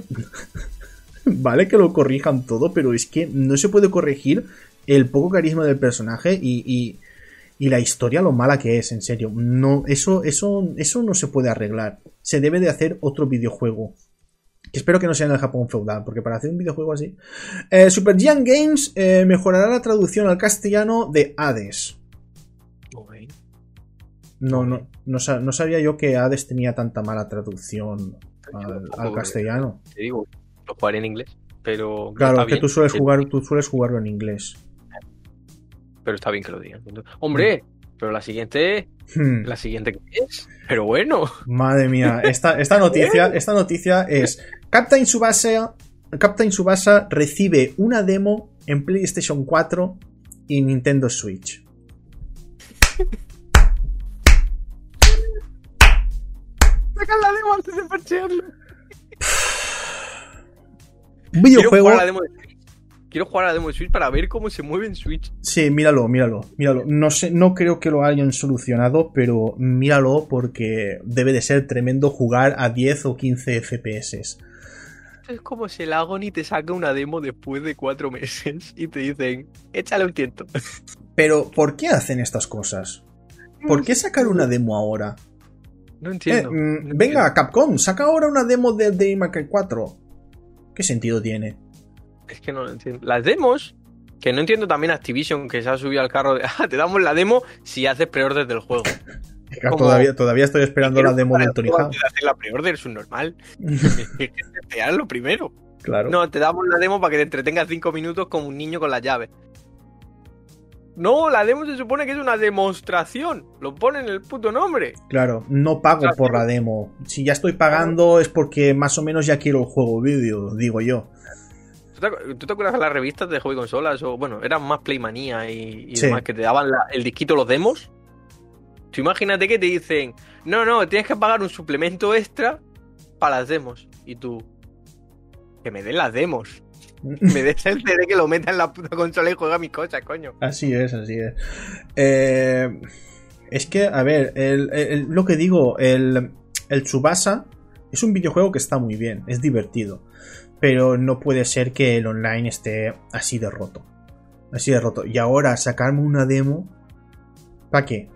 vale que lo corrijan todo, pero es que no se puede corregir el poco carisma del personaje y, y, y la historia lo mala que es, en serio. No, eso, eso, eso no se puede arreglar. Se debe de hacer otro videojuego. Que espero que no sea en el Japón feudal, porque para hacer un videojuego así. Eh, Super Giant Games eh, mejorará la traducción al castellano de Hades. Ok. No, no, no, sa- no sabía yo que Hades tenía tanta mala traducción al, al castellano. Te digo, lo jugaré en inglés. Pero Claro, que bien, tú sueles jugar, tú sueles jugarlo en inglés. Pero está bien que lo digan. Hombre, pero la siguiente. Hmm. ¿La siguiente qué es? Pero bueno. Madre mía, esta, esta noticia, esta noticia es Captain Subasa, Captain Subasa recibe una demo en PlayStation 4 y Nintendo Switch. Sacan la demo antes de parchearlo. Un videojuego. jugar a la demo de Switch. Quiero jugar a la demo de Switch para ver cómo se mueve en Switch. Sí, míralo, míralo, míralo. No sé, no creo que lo hayan solucionado, pero míralo porque debe de ser tremendo jugar a 10 o 15 FPS. Es como si el Agony te saca una demo después de cuatro meses y te dicen, échale un tiento. Pero, ¿por qué hacen estas cosas? ¿Por qué sacar una demo ahora? No Eh, entiendo. mm, no venga, Capcom, saca ahora una demo de Devil May Cry 4. ¿Qué sentido tiene? Es que no lo entiendo. Las demos, que no entiendo también Activision, que se ha subido al carro de, ah, te damos la demo si haces preorden del juego. Como- Todavía, todavía estoy esperando la demo del Tony Hawk. La preorden es un normal. Te lo primero. Claro. No, te damos la demo para que te entretengas cinco minutos como un niño con las llaves. No, la demo se supone que es una demostración. Lo pone en el puto nombre. Claro, no pago por la demo. Si ya estoy pagando es porque más o menos ya quiero el juego vídeo, digo yo. ¿Tú te, acu- tú te acuerdas de las revistas de hobby consolas? O, bueno, eran más Playmanía y, y Sí. demás, que te daban la- el disquito, los demos. Tú imagínate que te dicen, no, no, tienes que pagar un suplemento extra para las demos. Y tú, que me den las demos. Me des el CD que lo meta en la puta consola y juega mis cosas, coño. Así es, así es. Eh, es que, a ver, el- el- lo que digo, el, el Tsubasa es un videojuego que está muy bien, es divertido. Pero no puede ser que el online esté así de roto. Así de roto. Y ahora sacarme una demo. ¿Para qué?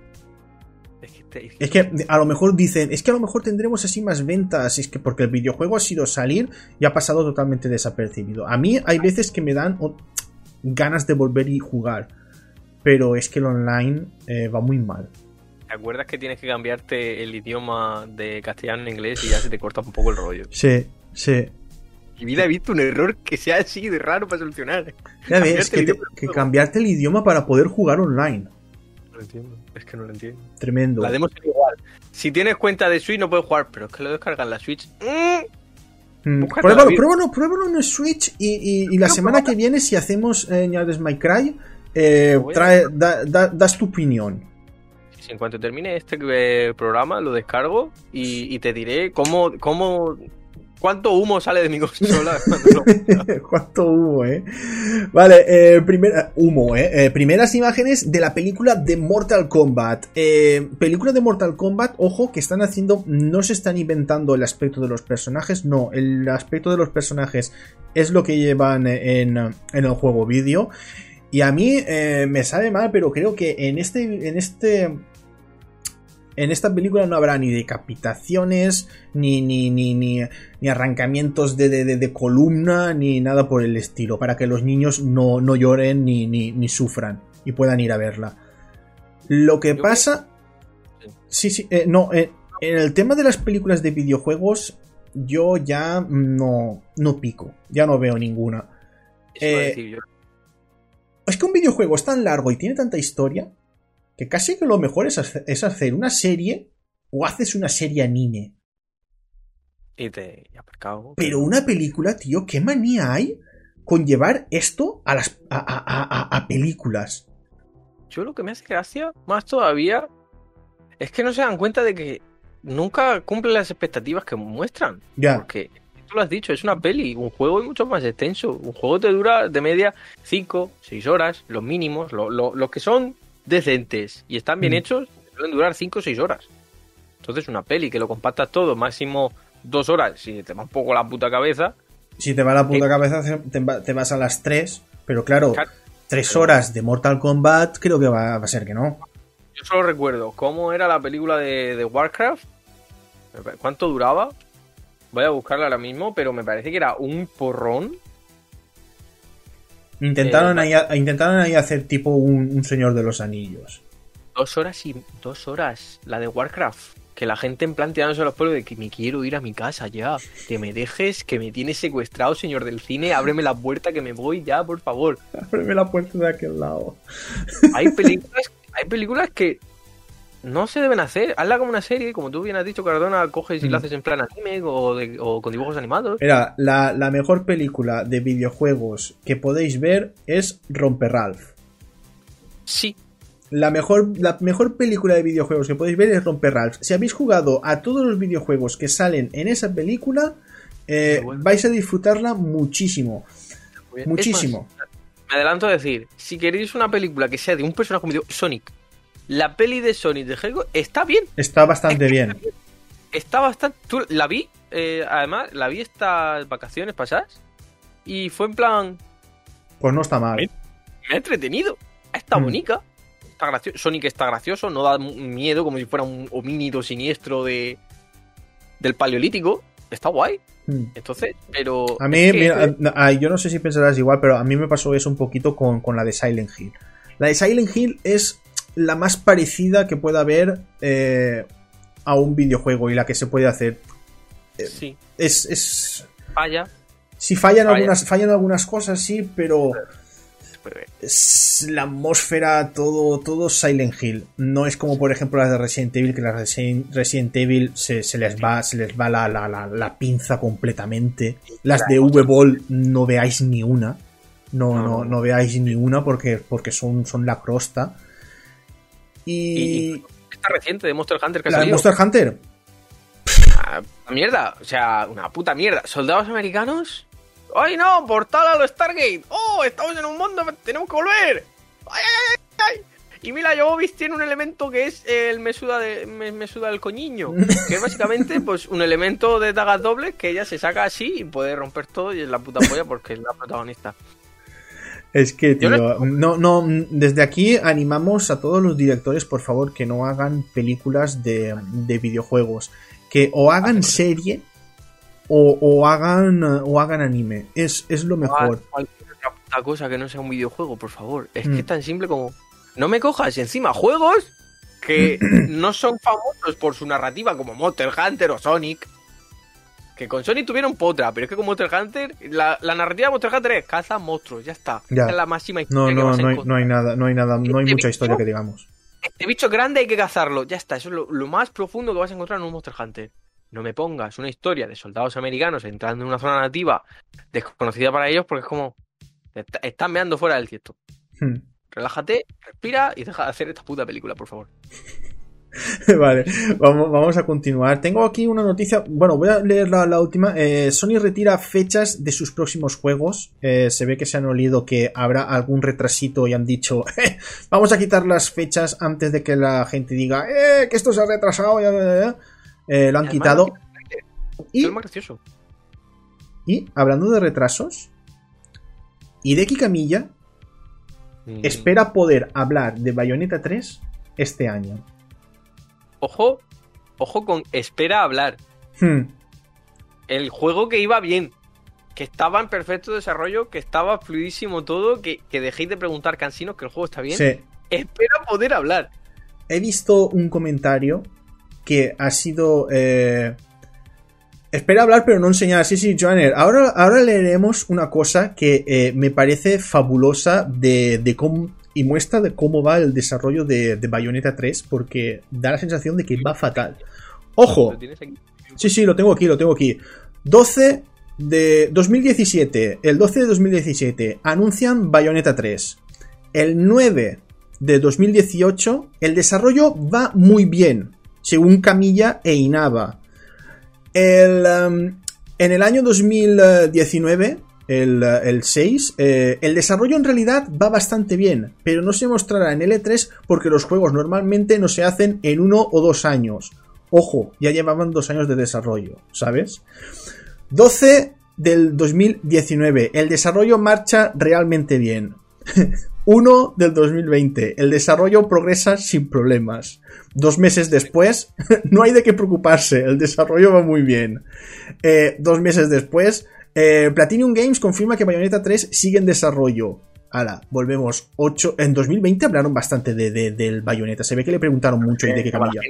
Es que, a lo mejor dicen, es que a lo mejor tendremos así más ventas, es que porque el videojuego ha sido salir y ha pasado totalmente desapercibido. A mí hay veces que me dan ganas de volver y jugar, pero es que el online eh, va muy mal. ¿Te acuerdas que tienes que cambiarte el idioma de castellano a inglés y ya se te corta un poco el rollo? Sí, sí. En mi vida he visto un error que sea así de raro para solucionar. Ya ves, que, te- que cambiarte el idioma para poder jugar online. Lo entiendo, es que no lo entiendo. Tremendo. La demo es igual. Si tienes cuenta de Switch no puedes jugar, pero es que lo descargas en la Switch. Mm, Pruébalo, pruébalo, pruébalo en el Switch y, y- y la semana que viene, si hacemos eh, Ñades My Cry, eh, trae, da- da- das tu opinión. Si en cuanto termine este eh, programa lo descargo y, y te diré cómo, cómo, cuánto humo sale de mi consola. ¿Cuánto humo, eh? Vale, eh, primera, humo, eh. Eh, Primeras imágenes de la película de Mortal Kombat. Eh, película de Mortal Kombat, ojo, que están haciendo, no se están inventando el aspecto de los personajes, no, el aspecto de los personajes es lo que llevan en, en el juego vídeo. Y a mí eh, me sabe mal, pero creo que en este, en este, en esta película no habrá ni decapitaciones, ni, ni, ni, ni, ni arrancamientos de, de- de- columna, ni nada por el estilo, para que los niños no, no lloren ni, ni, ni sufran y puedan ir a verla. Lo que pasa... Sí, sí, eh, no, eh, en el tema de las películas de videojuegos, yo ya no, no pico, ya no veo ninguna. Eh. Es que un videojuego es tan largo y tiene tanta historia que casi que lo mejor es es hacer una serie o haces una serie anime. Y te cabo. Pero una película, tío, ¿qué manía hay con llevar esto a las a, a- a- películas? Yo lo que me hace gracia, más todavía, es que no se dan cuenta de que nunca cumplen las expectativas que muestran. Ya, Porque tú lo has dicho, es una peli. Un juego es mucho más extenso. Un juego te dura de media 5, 6 horas, los mínimos. Los que son decentes y están bien mm. hechos, pueden durar 5 o 6 horas. Entonces, una peli que lo compactas todo, máximo 2 horas, si te va un poco la puta cabeza. Si te va la puta eh, cabeza, te, vas a las 3, pero claro, 3 horas de Mortal Kombat, creo que va, a ser que no. Yo solo recuerdo cómo era la película de Warcraft ¿Cuánto duraba? Voy a buscarla ahora mismo, pero me parece que era un porrón. Intentaron, eh, ahí, intentaron ahí hacer tipo un, Señor de los Anillos. Dos horas y dos horas. La de Warcraft. Que la gente en plan tirándose los pueblos de que me quiero ir a mi casa ya. Que me dejes, que me tienes secuestrado, señor del cine. Ábreme la puerta que me voy ya, por favor. Ábreme la puerta de aquel lado. Hay películas, hay películas que no se deben hacer. Hazla como una serie, como tú bien has dicho, Cardona, coges y la mm. haces en plan anime o, con dibujos animados. Mira, la, mejor película de videojuegos que podéis ver es Romper Ralph. Sí. La mejor, la mejor película de videojuegos que podéis ver es Romper Ralph. Si habéis jugado a todos los videojuegos que salen en esa película, eh, vais a disfrutarla muchísimo. Muchísimo. me adelanto a decir, si queréis una película que sea de un personaje como Sonic, la peli de Sonic de Hedgehog está bien. Está bastante bien. Está bastante. ¿Tú la vi? Eh, además, la vi estas vacaciones pasadas. Y fue en plan. Pues no está mal. Me, ha entretenido. Está mm. bonita. Está gracioso. Sonic está gracioso. No da miedo como si fuera un homínido siniestro de. del paleolítico. Está guay. Mm. Entonces, pero. A mí, mira, yo no sé si pensarás igual, pero a mí me pasó eso un poquito con, con la de Silent Hill. La de Silent Hill es la más parecida que pueda haber eh, a un videojuego y la que se puede hacer. Eh, sí. Es, es. Falla. Sí, fallan, Algunas, fallan algunas cosas, sí, pero. Es la atmósfera, todo, todo Silent Hill. No es como, por ejemplo, las de Resident Evil, que las de Resident Evil se, les va, se les va la, la, la, pinza completamente. Las de V-Ball no veáis ni una. No, no, no, veáis ni una porque, porque son, son la crosta. Y... esta reciente de Monster Hunter que ¿La de Monster Hunter? Ah, una mierda, o sea, una puta mierda. ¿Soldados americanos? ¡Ay no! ¡Portal a los Stargate! ¡Oh! Estamos en un mundo, tenemos que volver. ¡Ay, ay, ay! Y Mila Jovovich tiene un elemento que es el mesuda, de, mesuda del coñiño. Que es básicamente pues un elemento de dagas dobles que ella se saca así y puede romper todo y es la puta polla porque es la protagonista. Es que, tío, no, no, desde aquí animamos a todos los directores, por favor, que no hagan películas de, videojuegos. Que o hagan serie o, hagan o hagan anime. Es, es lo mejor. Cualquier otra cosa que no sea un videojuego, por favor. Es que es mm. tan simple como. No me cojas encima juegos que no son famosos por su narrativa como Monster Hunter o Sonic que con Sonic tuvieron potra, pero es que con Monster Hunter, la, narrativa de Monster Hunter es caza monstruos, ya está. Ya. es la máxima historia. No, no, no, hay, no hay nada, no hay nada, no hay este mucha historia que digamos. Este bicho grande hay que cazarlo, ya está. Eso es lo, más profundo que vas a encontrar en un Monster Hunter. No me pongas una historia de soldados americanos entrando en una zona nativa desconocida para ellos porque es como. Están meando fuera del tiesto. Hmm. Relájate, respira y deja de hacer esta puta película, por favor. vale, vamos, vamos, a continuar. Tengo aquí una noticia. Bueno, voy a leer la, última. Eh, Sony retira fechas de sus próximos juegos. Eh, se ve que se han olido que habrá algún retrasito y han dicho: eh, Vamos a quitar las fechas antes de que la gente diga que esto se ha retrasado. lo han quitado. Y, y hablando de retrasos, Hideki Camilla mm. espera poder hablar de Bayonetta 3 este año ojo, ojo con espera a hablar. Hmm. El juego que iba bien, que estaba en perfecto desarrollo, que estaba fluidísimo todo, que, dejéis de preguntar cansinos que el juego está bien. Sí. Espera poder hablar. He visto un comentario que ha sido... Eh, espera hablar pero no enseñar. Sí, sí, Joanner. Ahora, ahora leeremos una cosa que eh, me parece fabulosa de, de cómo y muestra de cómo va el desarrollo de, Bayonetta 3 porque da la sensación de que va fatal. ¡Ojo! Sí, sí, lo tengo aquí, lo tengo aquí. 12 de 2017, el 12 de 2017 anuncian Bayonetta 3. El 9 de 2018 el desarrollo va muy bien, según Camilla e Inaba. El, um, En el año 2019, el, el 6, eh, el desarrollo en realidad va bastante bien, pero no se mostrará en L3 porque los juegos normalmente no se hacen en uno o dos años. Ojo, ya llevaban dos años de desarrollo, ¿sabes? 12 del 2019, el desarrollo marcha realmente bien. 1 del 2020, el desarrollo progresa sin problemas. Dos meses después, no hay de qué preocuparse, el desarrollo va muy bien. Eh, dos meses después, eh, Platinum Games confirma que Bayonetta 3 sigue en desarrollo. Ahora, volvemos. 8. En 2020 hablaron bastante de, de- del Bayonetta. Se ve que le preguntaron mucho y de qué camilla.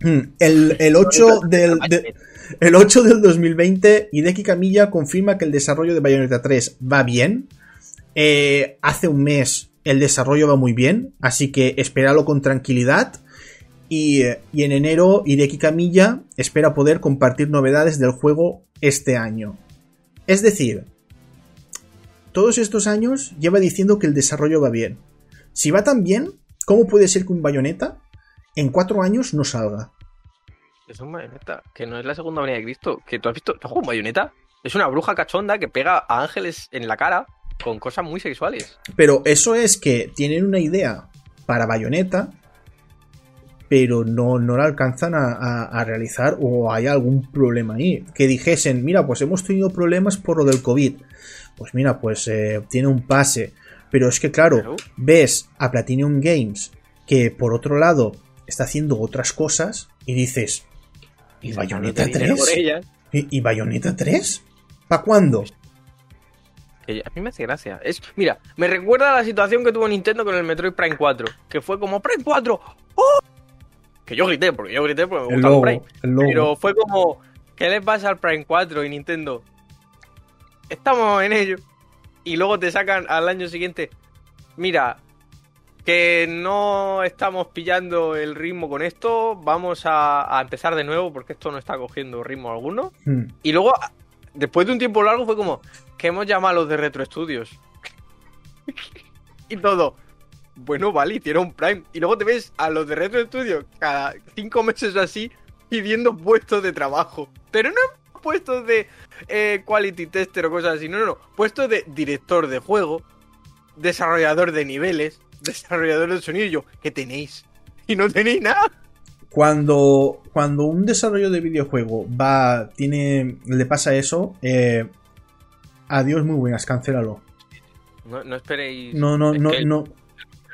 Mm, El, el 8 del, de- el 8 del 2020, Hideki Camilla confirma que el desarrollo de Bayonetta 3 va bien. Eh, hace un mes el desarrollo va muy bien, así que espéralo con tranquilidad. Y, eh, y en enero, Hideki Camilla espera poder compartir novedades del juego este año. Es decir, todos estos años lleva diciendo que el desarrollo va bien. Si va tan bien, ¿cómo puede ser que un Bayonetta en cuatro años no salga? Es un bayoneta, que no es la segunda venida de Cristo. Que tú has visto. ¿Te has jugado un bayoneta? Es una bruja cachonda que pega a ángeles en la cara con cosas muy sexuales. Pero eso es que tienen una idea para Bayonetta, pero no, no la alcanzan a, a- a realizar o hay algún problema ahí. Que dijesen, mira, pues hemos tenido problemas por lo del COVID. Pues mira, pues eh, tiene un pase. Pero es que claro, ves a Platinum Games que por otro lado está haciendo otras cosas y dices, ¿y Bayonetta Dando dinero 3? por ellas. ¿Y, y Bayonetta 3? ¿Para cuándo? A mí me hace gracia. Es, mira, me recuerda a la situación que tuvo Nintendo con el Metroid Prime 4. Que fue como Prime 4. ¡Oh! Que yo grité, porque yo grité porque me gusta el logo, Prime. el. Pero fue como, ¿qué le pasa al Prime 4 y Nintendo? Estamos en ello. Y luego te sacan al año siguiente. Mira, que no estamos pillando el ritmo con esto. Vamos a, a empezar de nuevo porque esto no está cogiendo ritmo alguno. Hmm. Y luego, después de un tiempo largo, fue como que hemos llamado a los de Retro Studios. y todo. Bueno, vale, hicieron Prime. Y luego te ves a los de Retro Studios cada cinco meses o así pidiendo puestos de trabajo. Pero no puestos de eh, quality tester o cosas así. No, no, no. Puestos de director de juego, desarrollador de niveles, desarrollador de sonido. Y yo, ¿qué tenéis? Y no tenéis nada. Cuando, cuando un desarrollo de videojuego va, tiene, le pasa eso, eh, adiós muy buenas, cancélalo. No, no esperéis. No, no, no, no,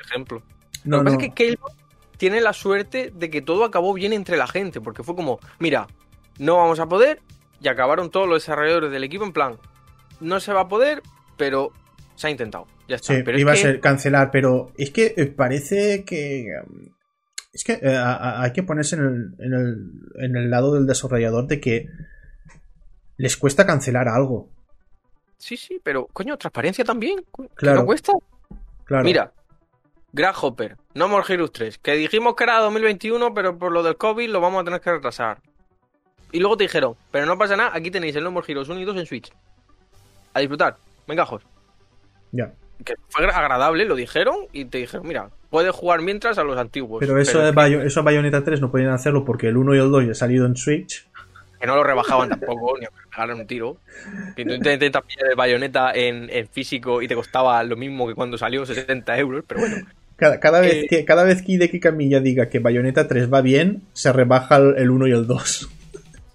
ejemplo. no, Lo que no. pasa es que Cable tiene la suerte de que todo acabó bien entre la gente, porque fue como, mira, no vamos a poder, y acabaron todos los desarrolladores del equipo en plan, no se va a poder, pero se ha intentado. Ya está. Sí, pero es iba que- a ser cancelar, pero es que eh, parece que... um, Es que eh, a- a- hay que ponerse en el, en, el, en el lado del desarrollador de que les cuesta cancelar algo. Sí, sí, pero coño, transparencia también. que Claro. no cuesta. Claro. Mira, Grasshopper, No More Heroes 3, que dijimos que era 2021, pero por lo del COVID lo vamos a tener que retrasar. Y luego te dijeron, pero no pasa nada, aquí tenéis el No More Heroes 1 y 2 en Switch. A disfrutar. Venga, Jos. Ya. que fue agradable, lo dijeron y te dijeron, mira, puedes jugar mientras a los antiguos. Pero eso, es Bayo- eso a Bayonetta 3 no podían hacerlo porque el 1 y el 2 ya han salido en Switch. que, no lo rebajaban tampoco, ni le pegaran un tiro. Que tú te intentas pillar el bayoneta en, en físico y te costaba lo mismo que cuando salió, 70 euros, pero bueno. Cada, cada vez, que, cada vez que Hideki Kamiya diga que Bayonetta 3 va bien, se rebaja el, el 1 y el 2.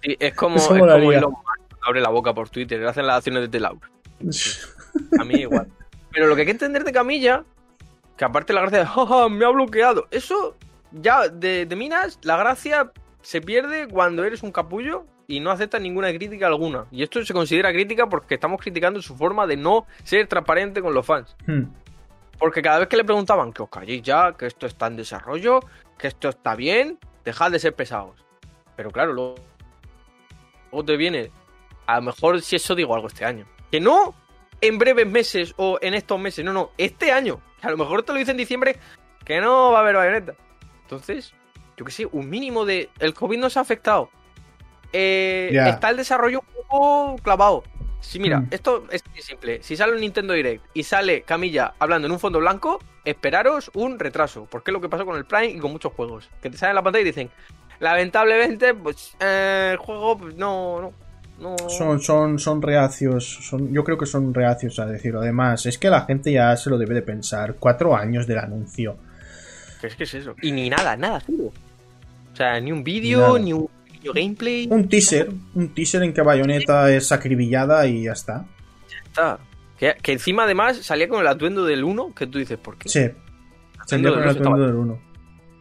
Sí, es como, es como. Elon Musk abre la boca por Twitter, le hacen las acciones de Telaur. A mí igual. Pero lo que hay que entender de Camilla, que aparte la gracia de, "Ja, ja, me ha bloqueado, eso ya de, de Minas, la gracia se pierde cuando eres un capullo y no aceptas ninguna crítica alguna. Y esto se considera crítica porque estamos criticando su forma de no ser transparente con los fans. Hmm. Porque cada vez que le preguntaban que os calléis ya, que esto está en desarrollo, que esto está bien, dejad de ser pesados. Pero claro, luego, luego te viene, a lo mejor si eso digo algo este año. Que no en breves meses o en estos meses, no, no, este año. Que a lo mejor te lo dice en diciembre, que no va a haber bayoneta. Entonces, yo que sé, un mínimo de... El COVID nos ha afectado. Eh. Está el desarrollo un poco clavado. Sí, mira, Hmm. esto es muy simple. Si sale un Nintendo Direct y sale Camilla hablando en un fondo blanco, esperaros un retraso. Porque es lo que pasó con el Prime y con muchos juegos. Que te salen en la pantalla y dicen, lamentablemente, pues eh, el juego pues, no, no, No. Son, son, son reacios, son, yo creo que son reacios a decirlo. Además, es que la gente ya se lo debe de pensar. Cuatro años del anuncio. ¿Qué es que es eso? Y ni nada, nada, cero. O sea, ni un vídeo, ni un gameplay. Un teaser, un teaser en que Bayonetta es acribillada y ya está. Está. Que, que encima además salía con el atuendo del 1, que tú dices, ¿por qué? Sí, del con el atuendo del 1.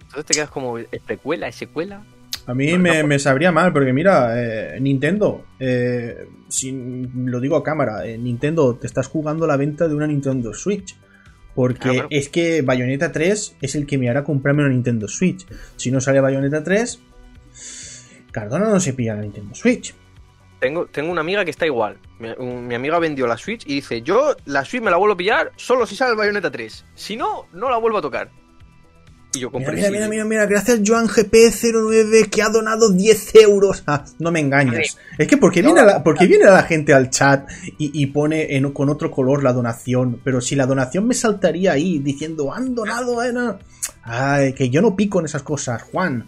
Entonces te quedas como, ¿es precuela, es secuela? A mí Bueno, me, pues- me sabría mal, porque mira, eh, Nintendo, eh, si lo digo a cámara, eh, Nintendo te estás jugando la venta de una Nintendo Switch. Porque Claro. es que Bayonetta 3 es el que me hará comprarme una Nintendo Switch. Si no sale Bayonetta 3, Cardona no se pilla la Nintendo Switch. Tengo, tengo una amiga que está igual. Mi, un- mi amiga vendió la Switch y dice, yo la Switch me la vuelvo a pillar solo si sale el Bayonetta 3. Si no, no la vuelvo a tocar. Y yo compré mira, mira, mira, mira, gracias Joan GP09 que ha donado 10 euros. Ah, no me engañes. Es que porque viene, la, porque viene la gente al chat y, y pone en- con otro color la donación, pero si la donación me saltaría ahí diciendo han donado, eh, no". Ay, que yo no pico en esas cosas, Juan.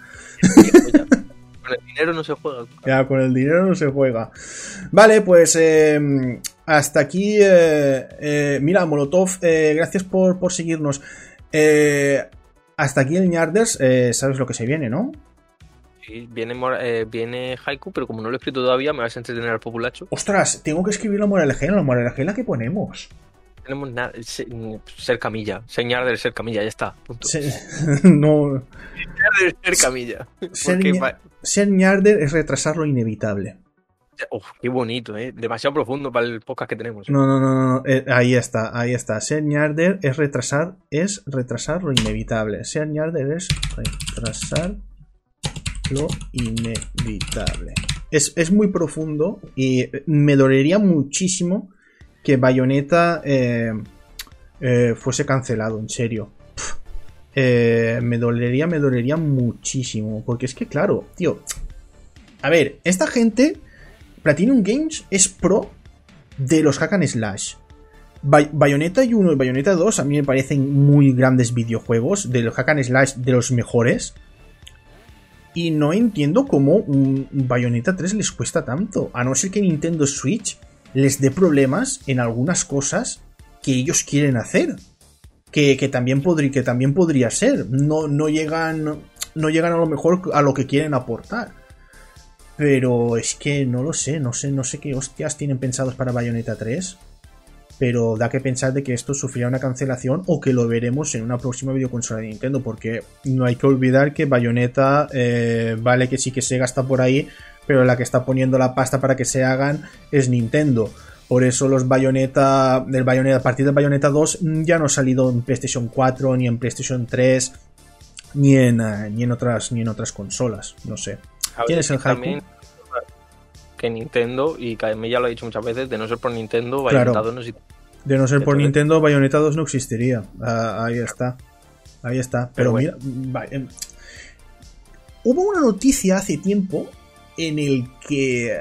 Con el dinero no se juega. Ya, con el dinero no se juega. Vale, pues eh, hasta aquí. eh, eh, mira, Molotov, eh, gracias por, por seguirnos. Hasta aquí el Ñarders, sabes lo que se viene, ¿no? Sí, viene, eh, viene Haiku, pero como no lo he escrito todavía, me vas a entretener al populacho. Ostras, tengo que escribir la moraleja. La moraleja que ponemos. Tenemos nada. se- Ser camilla. Señar del ser camilla, ya está. Punto. Se- no, Señar del ser camilla. ser, Porque ser ñarder es retrasar lo inevitable. Uf, qué bonito, ¿eh? Demasiado profundo para el podcast que tenemos. No, no, no, no, eh, ahí está, ahí está. Ser ñarder es retrasar, es retrasar lo inevitable. Ser ñarder es retrasar lo inevitable. Es, es muy profundo y me dolería muchísimo que Bayonetta eh, eh, fuese cancelado, en serio. Eh, me dolería, me dolería muchísimo. Porque es que, claro, tío. A ver, esta gente, Platinum Games es pro de los hack and slash. Bay- Bayonetta 1 y Bayonetta 2 a mí me parecen muy grandes videojuegos, de los hack and slash de los mejores. Y no entiendo cómo un Bayonetta 3 les cuesta tanto. A no ser que Nintendo Switch les dé problemas en algunas cosas que ellos quieren hacer. Que, que también, podría, que también podría ser. No, no, llegan, no llegan a lo mejor a lo que quieren aportar. Pero es que no lo sé, no sé, no sé qué hostias tienen pensados para Bayonetta 3. Pero da que pensar de que esto sufrirá una cancelación o que lo veremos en una próxima videoconsola de Nintendo. Porque no hay que olvidar que Bayonetta, eh, vale que sí que Sega está por ahí, pero la que está poniendo la pasta para que se hagan es Nintendo. Por eso los Bayonetta, del Bayonetta, a partir de Bayonetta 2 mm, ya no ha salido en PlayStation 4, ni en PlayStation 3, ni en, eh, ni en, otras, ni en otras consolas. No sé. Ver, ¿Quién es el también Que Nintendo, y mí ya lo he dicho muchas veces, de no ser por Nintendo, Claro. Bayonetta 2 no existe. De no ser por Nintendo, Bayonetta 2 no existiría. Ah, ahí está. Ahí está. Pero, Pero mira. va- em, Hubo una noticia hace tiempo en el que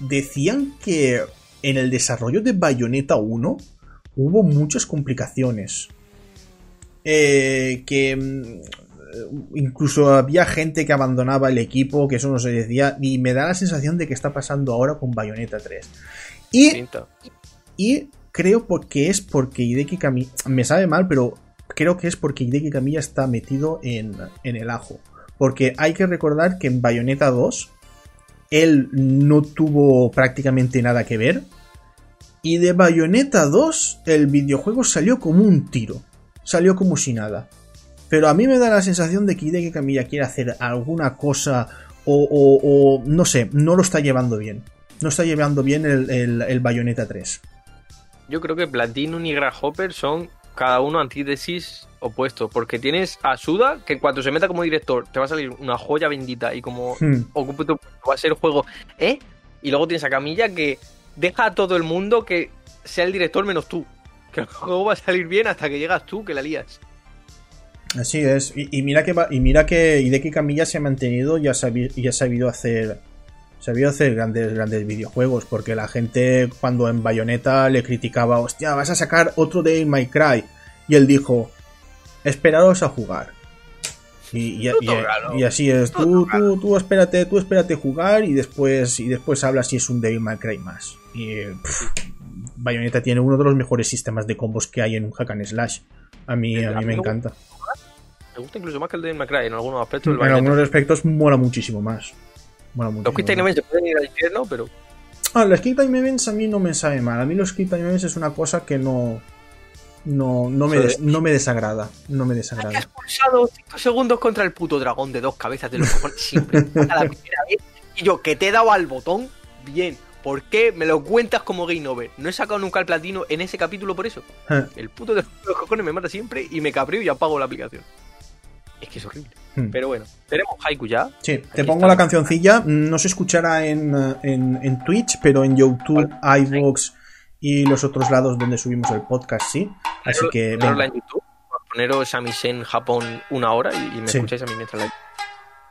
decían que en el desarrollo de Bayonetta 1 hubo muchas complicaciones. Eh, que mm, incluso había gente que abandonaba el equipo, que eso no se decía, y me da la sensación de que está pasando ahora con Bayonetta 3. Y y creo porque es porque Hideki Kamiya. Me sabe mal, pero creo que es porque Hideki Kamiya está metido en, en el ajo. Porque hay que recordar que en Bayonetta 2 él no tuvo prácticamente nada que ver. Y de Bayonetta 2 el videojuego salió como un tiro. Salió como si nada. Pero a mí me da la sensación de que Hideki Kamiya quiere hacer alguna cosa o no sé, no lo está llevando bien. No está llevando bien el, el, el Bayonetta 3. Yo creo que Platinum y Grasshopper son cada uno antítesis opuestos. Porque tienes a Suda, que cuando se meta como director te va a salir una joya bendita y como Hmm. ocupe tu va a ser el juego, ¿eh? Y luego tienes a Camilla que deja a todo el mundo que sea el director menos tú. Que el juego va a salir bien hasta que llegas tú, que la lías. Así es. Y, y mira que va- y mira que Hideki Kamiya se ha mantenido y ha, y ha sabido hacer. Sabido hacer grandes, grandes videojuegos. Porque la gente cuando en Bayonetta le criticaba, hostia, vas a sacar otro de My Cry. Y él dijo, esperaros a jugar. Y, y, así es. Tú, tú, tú, espérate, tú espérate jugar y después, y después hablas si es un Devil May Cry más. Y Bayonetta tiene uno de los mejores sistemas de combos que hay en un hack and slash. A mí, a mí me encanta. Me gusta incluso más que el Devil May Cry en algunos aspectos. En algunos aspectos mola muchísimo más. Mola muchísimo los Quick Time se pueden ir al infierno, pero. Ah, los Quick Time Events a mí no me sabe mal. A mí los Quick Time Events es una cosa que no no, no, me, no me desagrada. No me desagrada. Has pulsado 5 segundos contra el puto dragón de dos cabezas de los cojones. Siempre. A la primera vez. Y yo, que te he dado al botón, bien. ¿Por qué me lo cuentas como game over? No he sacado nunca el platino en ese capítulo por eso. Eh. El puto de los cojones me mata siempre y me cabreo y apago la aplicación. Es que es horrible. Hmm. Pero bueno, tenemos Haiku ya. Sí, te pongo la cancioncilla. No se escuchará en, en, en Twitch, pero en YouTube, iVoox y los otros lados donde subimos el podcast, sí. Así que. Venga. en YouTube, poneros a en Japón una hora y, me escucháis a mí mientras la.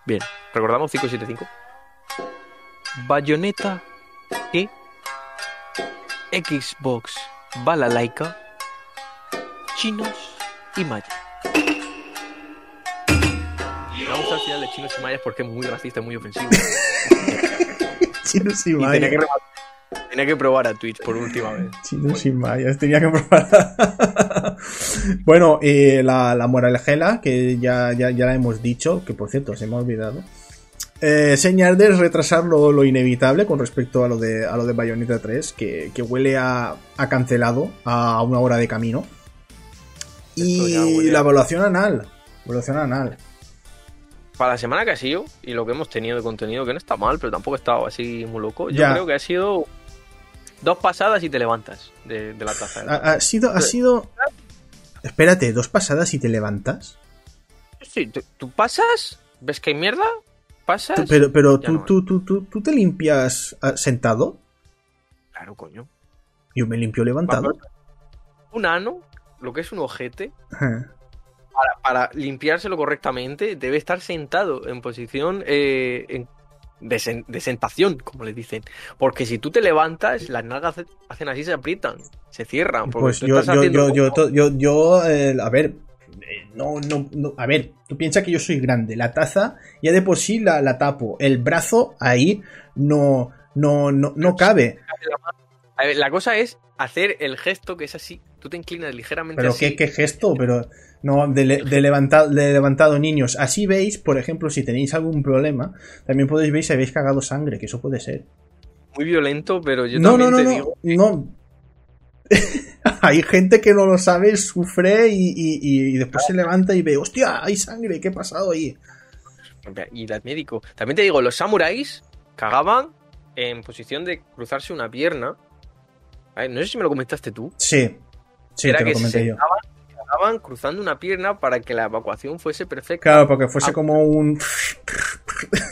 Bien, recordamos 575. Bayonetta ¿Qué? Xbox Balalaika Chinos y Mayas. Al de Chinos y Mayas porque es muy racista y muy ofensivo. chinos y Mayas. Tenía que probar a Twitch por última vez. Chinos sin mayas, tenía que probar. bueno, eh, la, la moralgela, que ya, ya, ya la hemos dicho, que por cierto, se me ha olvidado. Eh, señal de retrasar lo, inevitable con respecto a lo de, a lo de Bayonetta 3, que, huele a, cancelado a una hora de camino. Y la evaluación anal. Evaluación anal. Para la semana que ha sido, y lo que hemos tenido de contenido, que no está mal, pero tampoco ha estado así muy loco, yo creo que ha sido Dos pasadas y te levantas de, la taza. ha, sido, ha sido. Espérate, dos pasadas y te levantas. Sí, tú, pasas, ves que hay mierda, pasas. Pero, pero tú, tú, tú, tú, te limpias ah, sentado. Claro, coño. Yo me limpio levantado. Un ano, lo que es un ojete, para, para, limpiárselo correctamente, debe estar sentado en posición eh, en de, sentación, como le dicen. Porque si tú te levantas, las nalgas hacen así, se aprietan, se cierran. Pues yo, yo, yo, yo, yo, yo, eh, a ver, no, no, no, a ver, tú piensas que yo soy grande, la taza ya de por sí la, la tapo, el brazo ahí no, no, no, no cabe. A ver, la cosa es hacer el gesto que es así, tú te inclinas ligeramente Pero así. ¿qué, qué gesto? Pero no, de, levantado, de levantado niños. Así veis, por ejemplo, si tenéis algún problema, también podéis ver si habéis cagado sangre, que eso puede ser. Muy violento, pero yo no, también no, no, te digo. No. hay gente que no lo sabe, sufre y, después se levanta y ve, hostia, hay sangre, ¿qué ha pasado ahí? Y el médico. También te digo, los samuráis cagaban en posición de cruzarse una pierna. no sé si me lo comentaste tú. Sí, sí, te lo comenté yo estaban cruzando una pierna para que la evacuación fuese perfecta. Claro, porque fuese ah. como un.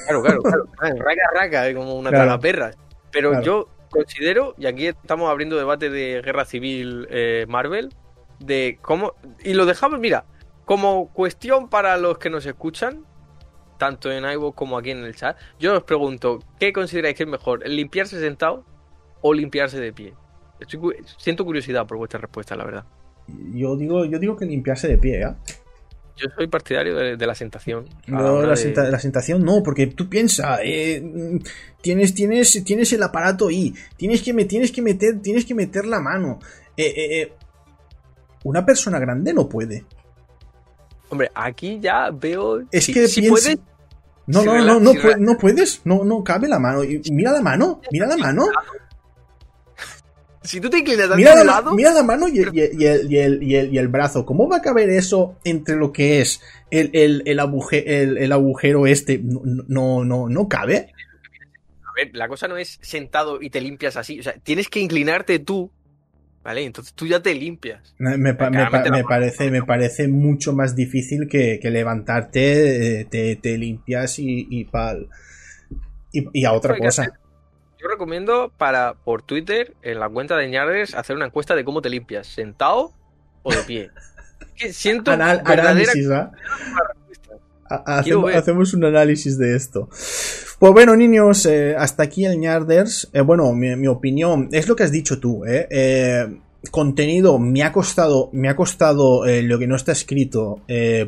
Claro, claro, claro. Raca, raca, como una claro. perra. Pero yo considero, y aquí estamos abriendo debate de guerra civil eh, Marvel, de cómo. Y lo dejamos, mira, como cuestión para los que nos escuchan, tanto en iVoox como aquí en el chat, yo os pregunto, ¿qué consideráis que es mejor? ¿El limpiarse sentado o limpiarse de pie? siento curiosidad por vuestra respuesta, la verdad. Yo digo, yo digo que limpiarse de pie, ¿eh? Yo soy partidario de, la sentación. No, la, sentación no, porque tú piensas, eh, tienes, tienes, tienes el aparato ahí, tienes que, me, tienes que meter, tienes que meter la mano. Eh, eh, una persona grande no puede. Hombre, aquí ya veo. Es que si puedes. No, no, no, no, no, puedes, no, no cabe la mano. Mira la mano, mira la mano. Si tú te inclinas a mira un lado. Mira la mano y el, brazo. ¿Cómo va a caber eso entre lo que es el, el, agujero este? No, no, no cabe. A ver, la cosa no es sentado y te limpias así. O sea, tienes que inclinarte tú. ¿Vale? Entonces tú ya te limpias. Me, parece, me parece mucho más difícil que, levantarte, eh, te, limpias y, y pal. Y, a otra cosa yo recomiendo para por Twitter, en la cuenta de Ñardes, hacer una encuesta de cómo te limpias, sentado o de pie. siento análisis, ¿ah? Hacemos, un análisis de esto. Pues bueno, niños, eh, hasta aquí el Ñarders. Eh, bueno, mi, opinión es lo que has dicho tú. Eh. eh contenido me ha costado, me ha costado lo que no está escrito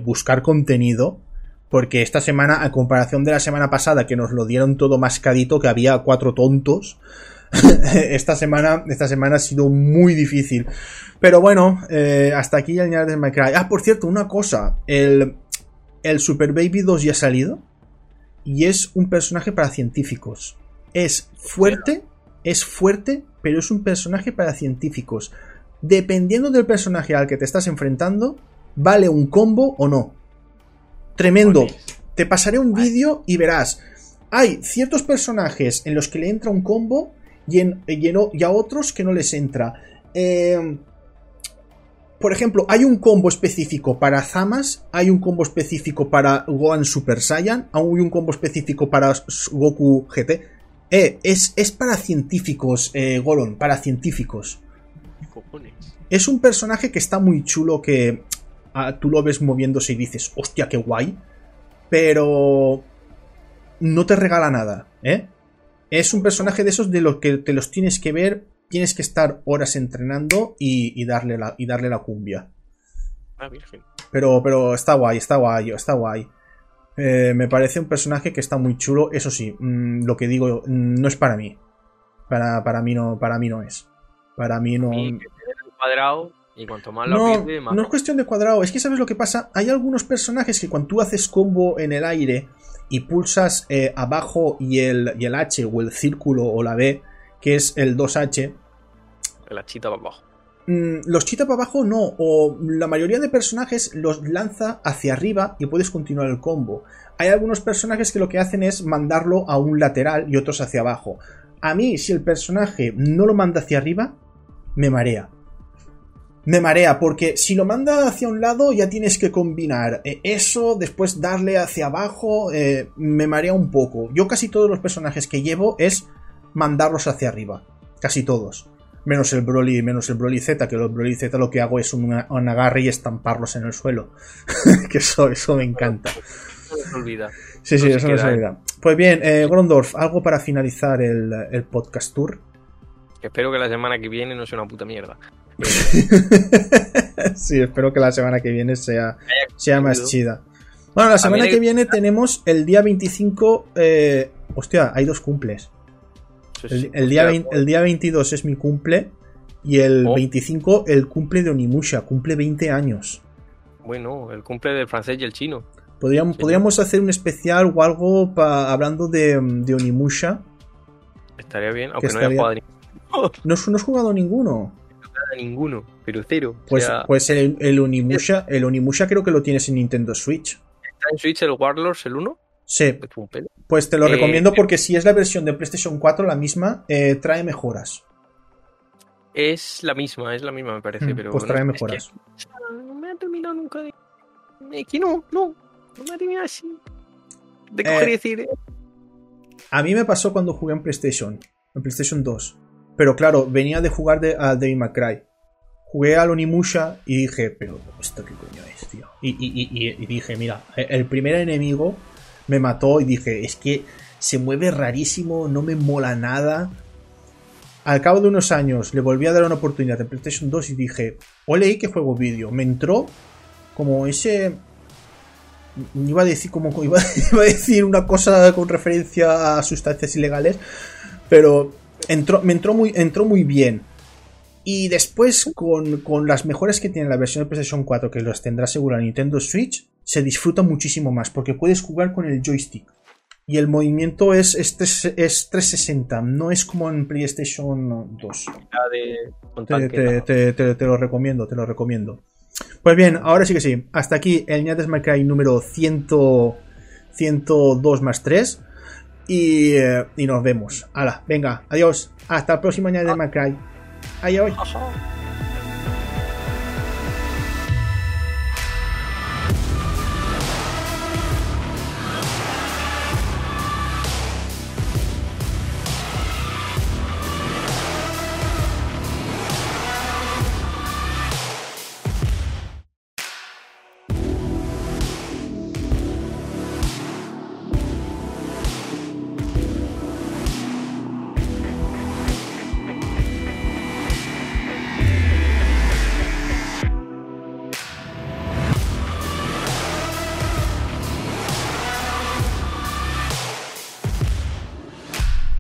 buscar contenido Porque esta semana, a comparación de la semana pasada, que nos lo dieron todo mascadito, que había cuatro tontos, esta semana, esta semana ha sido muy difícil. Pero bueno, eh, hasta aquí el de Minecraft. Ah, por cierto, una cosa. El, el Super Baby 2 ya ha salido. Y es un personaje para científicos. Es fuerte, es fuerte, pero es un personaje para científicos. Dependiendo del personaje al que te estás enfrentando, vale un combo o no. Tremendo. Te pasaré un vídeo y verás. Hay ciertos personajes en los que le entra un combo y, en, y, a otros que no les entra. Eh, por ejemplo, hay un combo específico para Zamas, hay un combo específico para Gohan Super Saiyan, hay un combo específico para Goku GT. Eh, es, es para científicos, eh, Golon, para científicos. Es un personaje que está muy chulo, que ah, tú lo ves moviéndose y dices, hostia, qué guay. Pero no te regala nada, ¿eh? Es un personaje de esos de los que te los tienes que ver, tienes que estar horas entrenando y, darle, la, y darle la cumbia. Ah, virgen. Pero, pero está guay, está guay, está guay. Eh, me parece un personaje que está muy chulo. Eso sí, mm, lo que digo, mm, no es para mí. Para, para, mí no, para mí no es. Para mí no. cuadrado y cuanto más no, no es cuestión de cuadrado. Es que sabes lo que pasa. Hay algunos personajes que cuando tú haces combo en el aire y pulsas eh, abajo y el, y el H o el círculo o la B, que es el 2H. La chita para abajo. Mm, los chita para abajo no, o la mayoría de personajes los lanza hacia arriba y puedes continuar el combo. Hay algunos personajes que lo que hacen es mandarlo a un lateral y otros hacia abajo. A mí, si el personaje no lo manda hacia arriba, me marea me marea, porque si lo manda hacia un lado ya tienes que combinar eh, eso, después darle hacia abajo, eh, me marea un poco. Yo casi todos los personajes que llevo es mandarlos hacia arriba, casi todos. Menos el Broly, menos el Broly Z, que el Broly Z lo que hago es un, agarre y estamparlos en el suelo. que eso, eso me encanta. Se olvida. Sí, sí, eso no se olvida. Pues bien, eh, Grondorf, algo para finalizar el, el podcast tour. Espero que la semana que viene no sea una puta mierda. sí, espero que la semana que viene sea, sea más chida. Bueno, la semana que viene tenemos el día 25. Eh, hostia, hay dos cumples. El, día el día 22 es mi cumple. Y el 25 oh. el cumple de Onimusha. Cumple 20 años. Bueno, el cumple del francés y el chino. Podríamos, podríamos hacer un especial o algo hablando de, de, Onimusha. Estaría bien, aunque no haya jugado ninguno. No, no has jugado ninguno ninguno, pero cero. Pues, pues el, el, Unimusha, el Unimusha creo que lo tienes en Nintendo Switch. ¿Está en Switch el Warlords el 1? Sí. Pues te lo eh, recomiendo porque si es la versión de PlayStation 4, la misma, eh, trae mejoras. Es la misma, es la misma me parece, mm, pero... Pues trae mejoras. no me ha terminado nunca de... que no, no, no me ha terminado así. De coger y eh, decir... A mí me pasó cuando jugué en PlayStation, en PlayStation 2. Pero claro, venía de jugar de, a Devil Jugué al Onimusha y dije, pero ¿esto qué coño es, tío? Y, dije, mira, e, el primer enemigo me mató y dije, es que se mueve rarísimo, no me mola nada. Al cabo de unos años le volví a dar una oportunidad en PlayStation 2 y dije, ole, que juego vídeo. Me entró como ese iba a decir como iba, a decir una cosa con referencia a sustancias ilegales, pero entró, me entró muy, entró muy bien. Y después, con, las mejoras que tiene la versión de PlayStation 4, que los tendrá seguro la Nintendo Switch, se disfruta muchísimo más, porque puedes jugar con el joystick. Y el movimiento es, es, 360, no es como en PlayStation 2. te, lo recomiendo, te lo recomiendo. Pues bien, ahora sí que sí. Hasta aquí el Niates My número 100, 102 más 3. Eh, y, nos vemos. Hala, venga, adiós. Hasta el próximo año de Macray. Adiós.